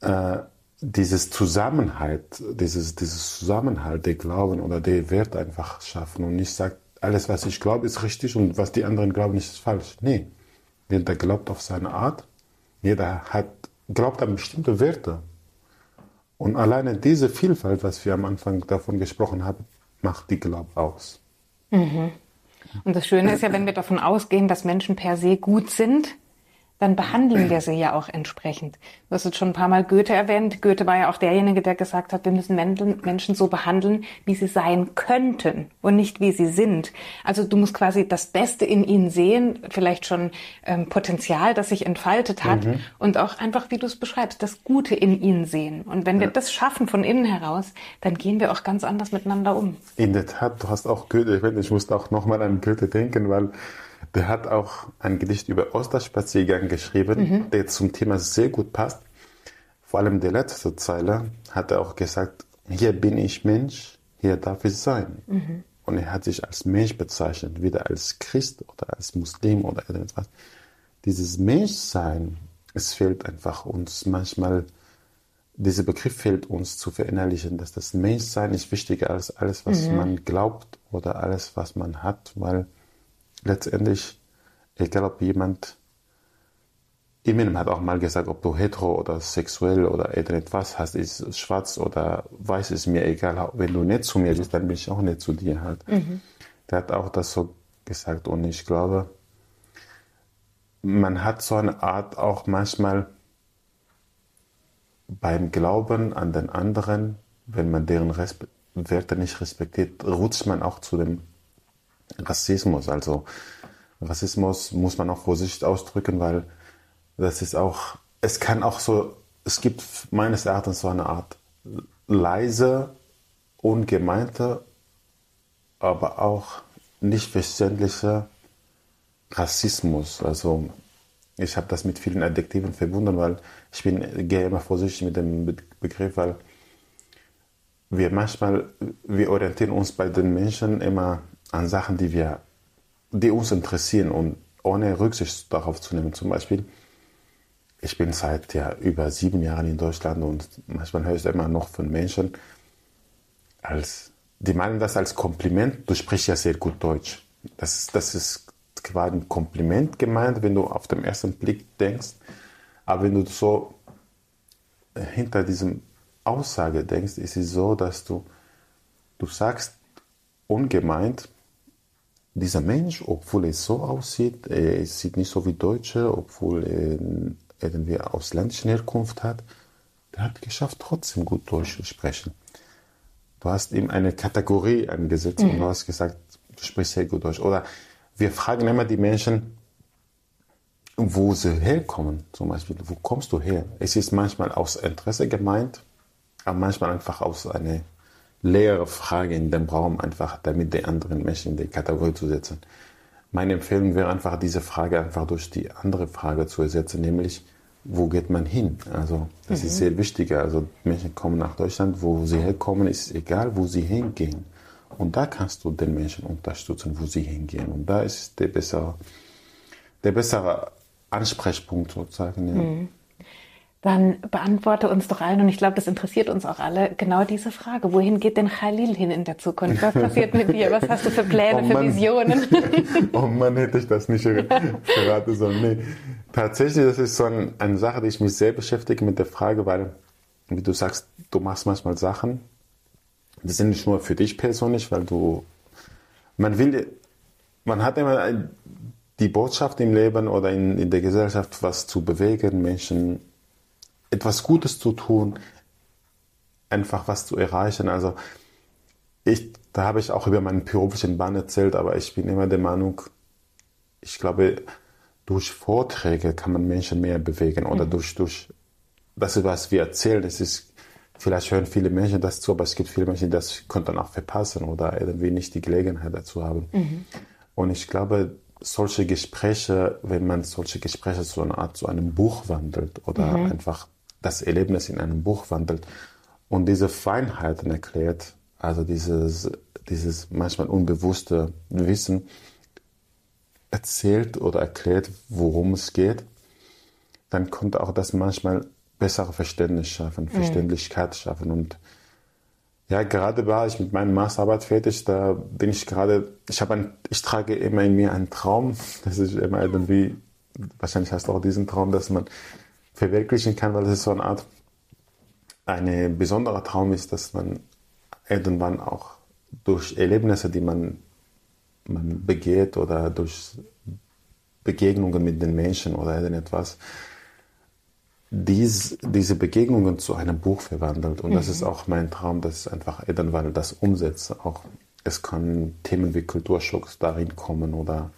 S2: äh, dieses Zusammenhalt, dieses, dieses Zusammenhalt, der Glauben oder der Wert einfach schaffen und nicht sagt, alles, was ich glaube, ist richtig und was die anderen glauben, ist falsch. Nee. Jeder glaubt auf seine Art. Jeder hat, glaubt an bestimmte Werte. Und alleine diese Vielfalt, was wir am Anfang davon gesprochen haben, macht die Glaub aus.
S1: Mhm. Und das Schöne ist ja, wenn wir davon ausgehen, dass Menschen per se gut sind, dann behandeln wir sie ja auch entsprechend. Du hast jetzt schon ein paar Mal Goethe erwähnt. Goethe war ja auch derjenige, der gesagt hat, wir müssen Menschen so behandeln, wie sie sein könnten und nicht wie sie sind. Also du musst quasi das Beste in ihnen sehen, vielleicht schon ähm, Potenzial, das sich entfaltet hat mhm. und auch einfach, wie du es beschreibst, das Gute in ihnen sehen. Und wenn ja. wir das schaffen von innen heraus, dann gehen wir auch ganz anders miteinander um.
S2: In der Tat, du hast auch Goethe, ich musste auch nochmal an Goethe denken, weil der hat auch ein Gedicht über Osterspaziergang geschrieben, mhm. der zum Thema sehr gut passt. Vor allem die letzte Zeile hat er auch gesagt, hier bin ich Mensch, hier darf ich sein. Mhm. Und er hat sich als Mensch bezeichnet, weder als Christ oder als Muslim oder irgendetwas. Dieses Menschsein, es fehlt einfach uns manchmal, dieser Begriff fehlt uns zu verinnerlichen, dass das Menschsein ist wichtiger als alles, was mhm. man glaubt oder alles, was man hat, weil letztendlich, egal ob jemand, Eminem hat auch mal gesagt, ob du hetero oder sexuell oder etwas hast, ist schwarz oder weiß, ist mir egal. Wenn du nett zu mir bist, dann bin ich auch nett zu dir halt. Mhm. Der hat auch das so gesagt und ich glaube, man hat so eine Art auch manchmal beim Glauben an den anderen, wenn man deren Respe Werte nicht respektiert, rutscht man auch zu dem Rassismus. Also Rassismus muss man auch Vorsicht ausdrücken, weil das ist auch, es kann auch so, es gibt meines Erachtens so eine Art leise ungemeinte, aber auch nicht verständlicher Rassismus. Also ich habe das mit vielen Adjektiven verbunden, weil ich bin gehe immer vorsichtig mit dem Begriff, weil wir manchmal wir orientieren uns bei den Menschen immer an Sachen, die wir, die uns interessieren und ohne Rücksicht darauf zu nehmen. Zum Beispiel, ich bin seit ja, über sieben Jahren in Deutschland und manchmal höre ich immer noch von Menschen, als, die meinen das als Kompliment, du sprichst ja sehr gut Deutsch. Das, das ist quasi ein Kompliment gemeint, wenn du auf den ersten Blick denkst. Aber wenn du so hinter diesem Aussage denkst, ist es so, dass du, du sagst ungemeint, dieser Mensch, obwohl er so aussieht, er sieht nicht so wie Deutsche, obwohl er irgendwie ausländische Herkunft hat, der hat geschafft, trotzdem gut Deutsch zu sprechen. Du hast ihm eine Kategorie angesetzt mhm. und du hast gesagt, du sprichst sehr gut Deutsch. Oder wir fragen immer die Menschen, wo sie herkommen. Zum Beispiel, wo kommst du her? Es ist manchmal aus Interesse gemeint, aber manchmal einfach aus einer leeren Frage in dem Raum, einfach damit die anderen Menschen in die Kategorie zu setzen. Meine Empfehlung wäre einfach, diese Frage einfach durch die andere Frage zu ersetzen, nämlich, wo geht man hin? Also, das mhm. ist sehr wichtig. Also, Menschen kommen nach Deutschland, wo sie herkommen, ist egal, wo sie hingehen. Und da kannst du den Menschen unterstützen, wo sie hingehen. Und da ist der bessere, der bessere Ansprechpunkt sozusagen. Ja. Mhm.
S1: Dann beantworte uns doch allen, und ich glaube, das interessiert uns auch alle, genau diese Frage. Wohin geht denn Khalil hin in der Zukunft? Was passiert mit dir? Was hast du für Pläne, oh für Visionen?
S2: oh Mann, hätte ich das nicht verraten sollen. Nee. Tatsächlich, das ist so ein, eine Sache, die ich mich sehr beschäftige mit der Frage, weil, wie du sagst, du machst manchmal Sachen, die sind nicht nur für dich persönlich, weil du, man will, man hat immer die Botschaft im Leben oder in, in der Gesellschaft, was zu bewegen, Menschen etwas Gutes zu tun, einfach was zu erreichen. Also ich, da habe ich auch über meinen beruflichen Bahn erzählt, aber ich bin immer der Meinung, ich glaube, durch Vorträge kann man Menschen mehr bewegen oder mhm. durch, durch das, was wir erzählen, das ist, vielleicht hören viele Menschen das zu, aber es gibt viele Menschen, die das könnten auch verpassen oder irgendwie nicht die Gelegenheit dazu haben. Mhm. Und ich glaube, solche Gespräche, wenn man solche Gespräche zu einer Art zu einem Buch wandelt oder mhm. einfach das Erlebnis in einem Buch wandelt und diese Feinheiten erklärt, also dieses, dieses manchmal unbewusste Wissen erzählt oder erklärt, worum es geht, dann konnte auch das manchmal bessere Verständnis schaffen, mhm. Verständlichkeit schaffen. Und ja, gerade war ich mit meiner Masterarbeit fertig, da bin ich gerade, ich habe ein, ich trage immer in mir einen Traum, das ist immer irgendwie, wahrscheinlich hast du auch diesen Traum, dass man verwirklichen kann, weil es so eine Art, ein besonderer Traum ist, dass man irgendwann auch durch Erlebnisse, die man, man begeht oder durch Begegnungen mit den Menschen oder irgendetwas, dies, diese Begegnungen zu einem Buch verwandelt. Und mhm. das ist auch mein Traum, dass ich einfach irgendwann das umsetze. Auch es können Themen wie Kulturschocks darin kommen oder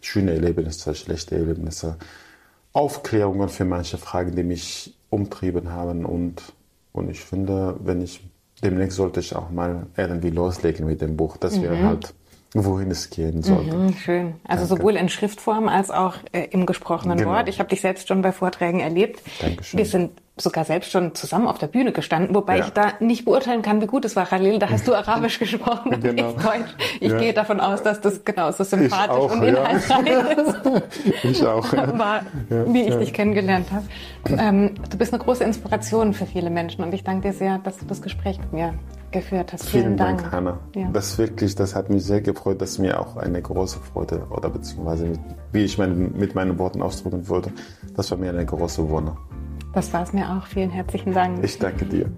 S2: schöne Erlebnisse, schlechte Erlebnisse. Aufklärungen für manche Fragen, die mich umtrieben haben. Und, und ich finde, wenn ich demnächst sollte ich auch mal irgendwie loslegen mit dem Buch, dass mhm. wir halt wohin es gehen sollte.
S1: Mhm, schön. Also Danke. sowohl in Schriftform als auch äh, im gesprochenen genau. Wort. Ich habe dich selbst schon bei Vorträgen erlebt. Dankeschön. Wir sind sogar selbst schon zusammen auf der Bühne gestanden, wobei ja. ich da nicht beurteilen kann, wie gut es war, Khalil. Da hast du Arabisch gesprochen und genau. ich Deutsch. Ich ja. gehe davon aus, dass das genauso sympathisch auch, und inhaltsreich ja. ist. ich auch. War, wie ich dich kennengelernt habe. Ähm, du bist eine große Inspiration für viele Menschen und ich danke dir sehr, dass du das Gespräch mit mir geführt hast.
S2: Vielen, Vielen Dank, Dank, Hanna. Ja. Das wirklich, das hat mich sehr gefreut, dass mir auch eine große Freude oder beziehungsweise mit, wie ich mein, mit meinen Worten ausdrücken wollte, das war mir eine große Wonne.
S1: Das war es mir auch. Vielen herzlichen Dank.
S2: Ich danke dir.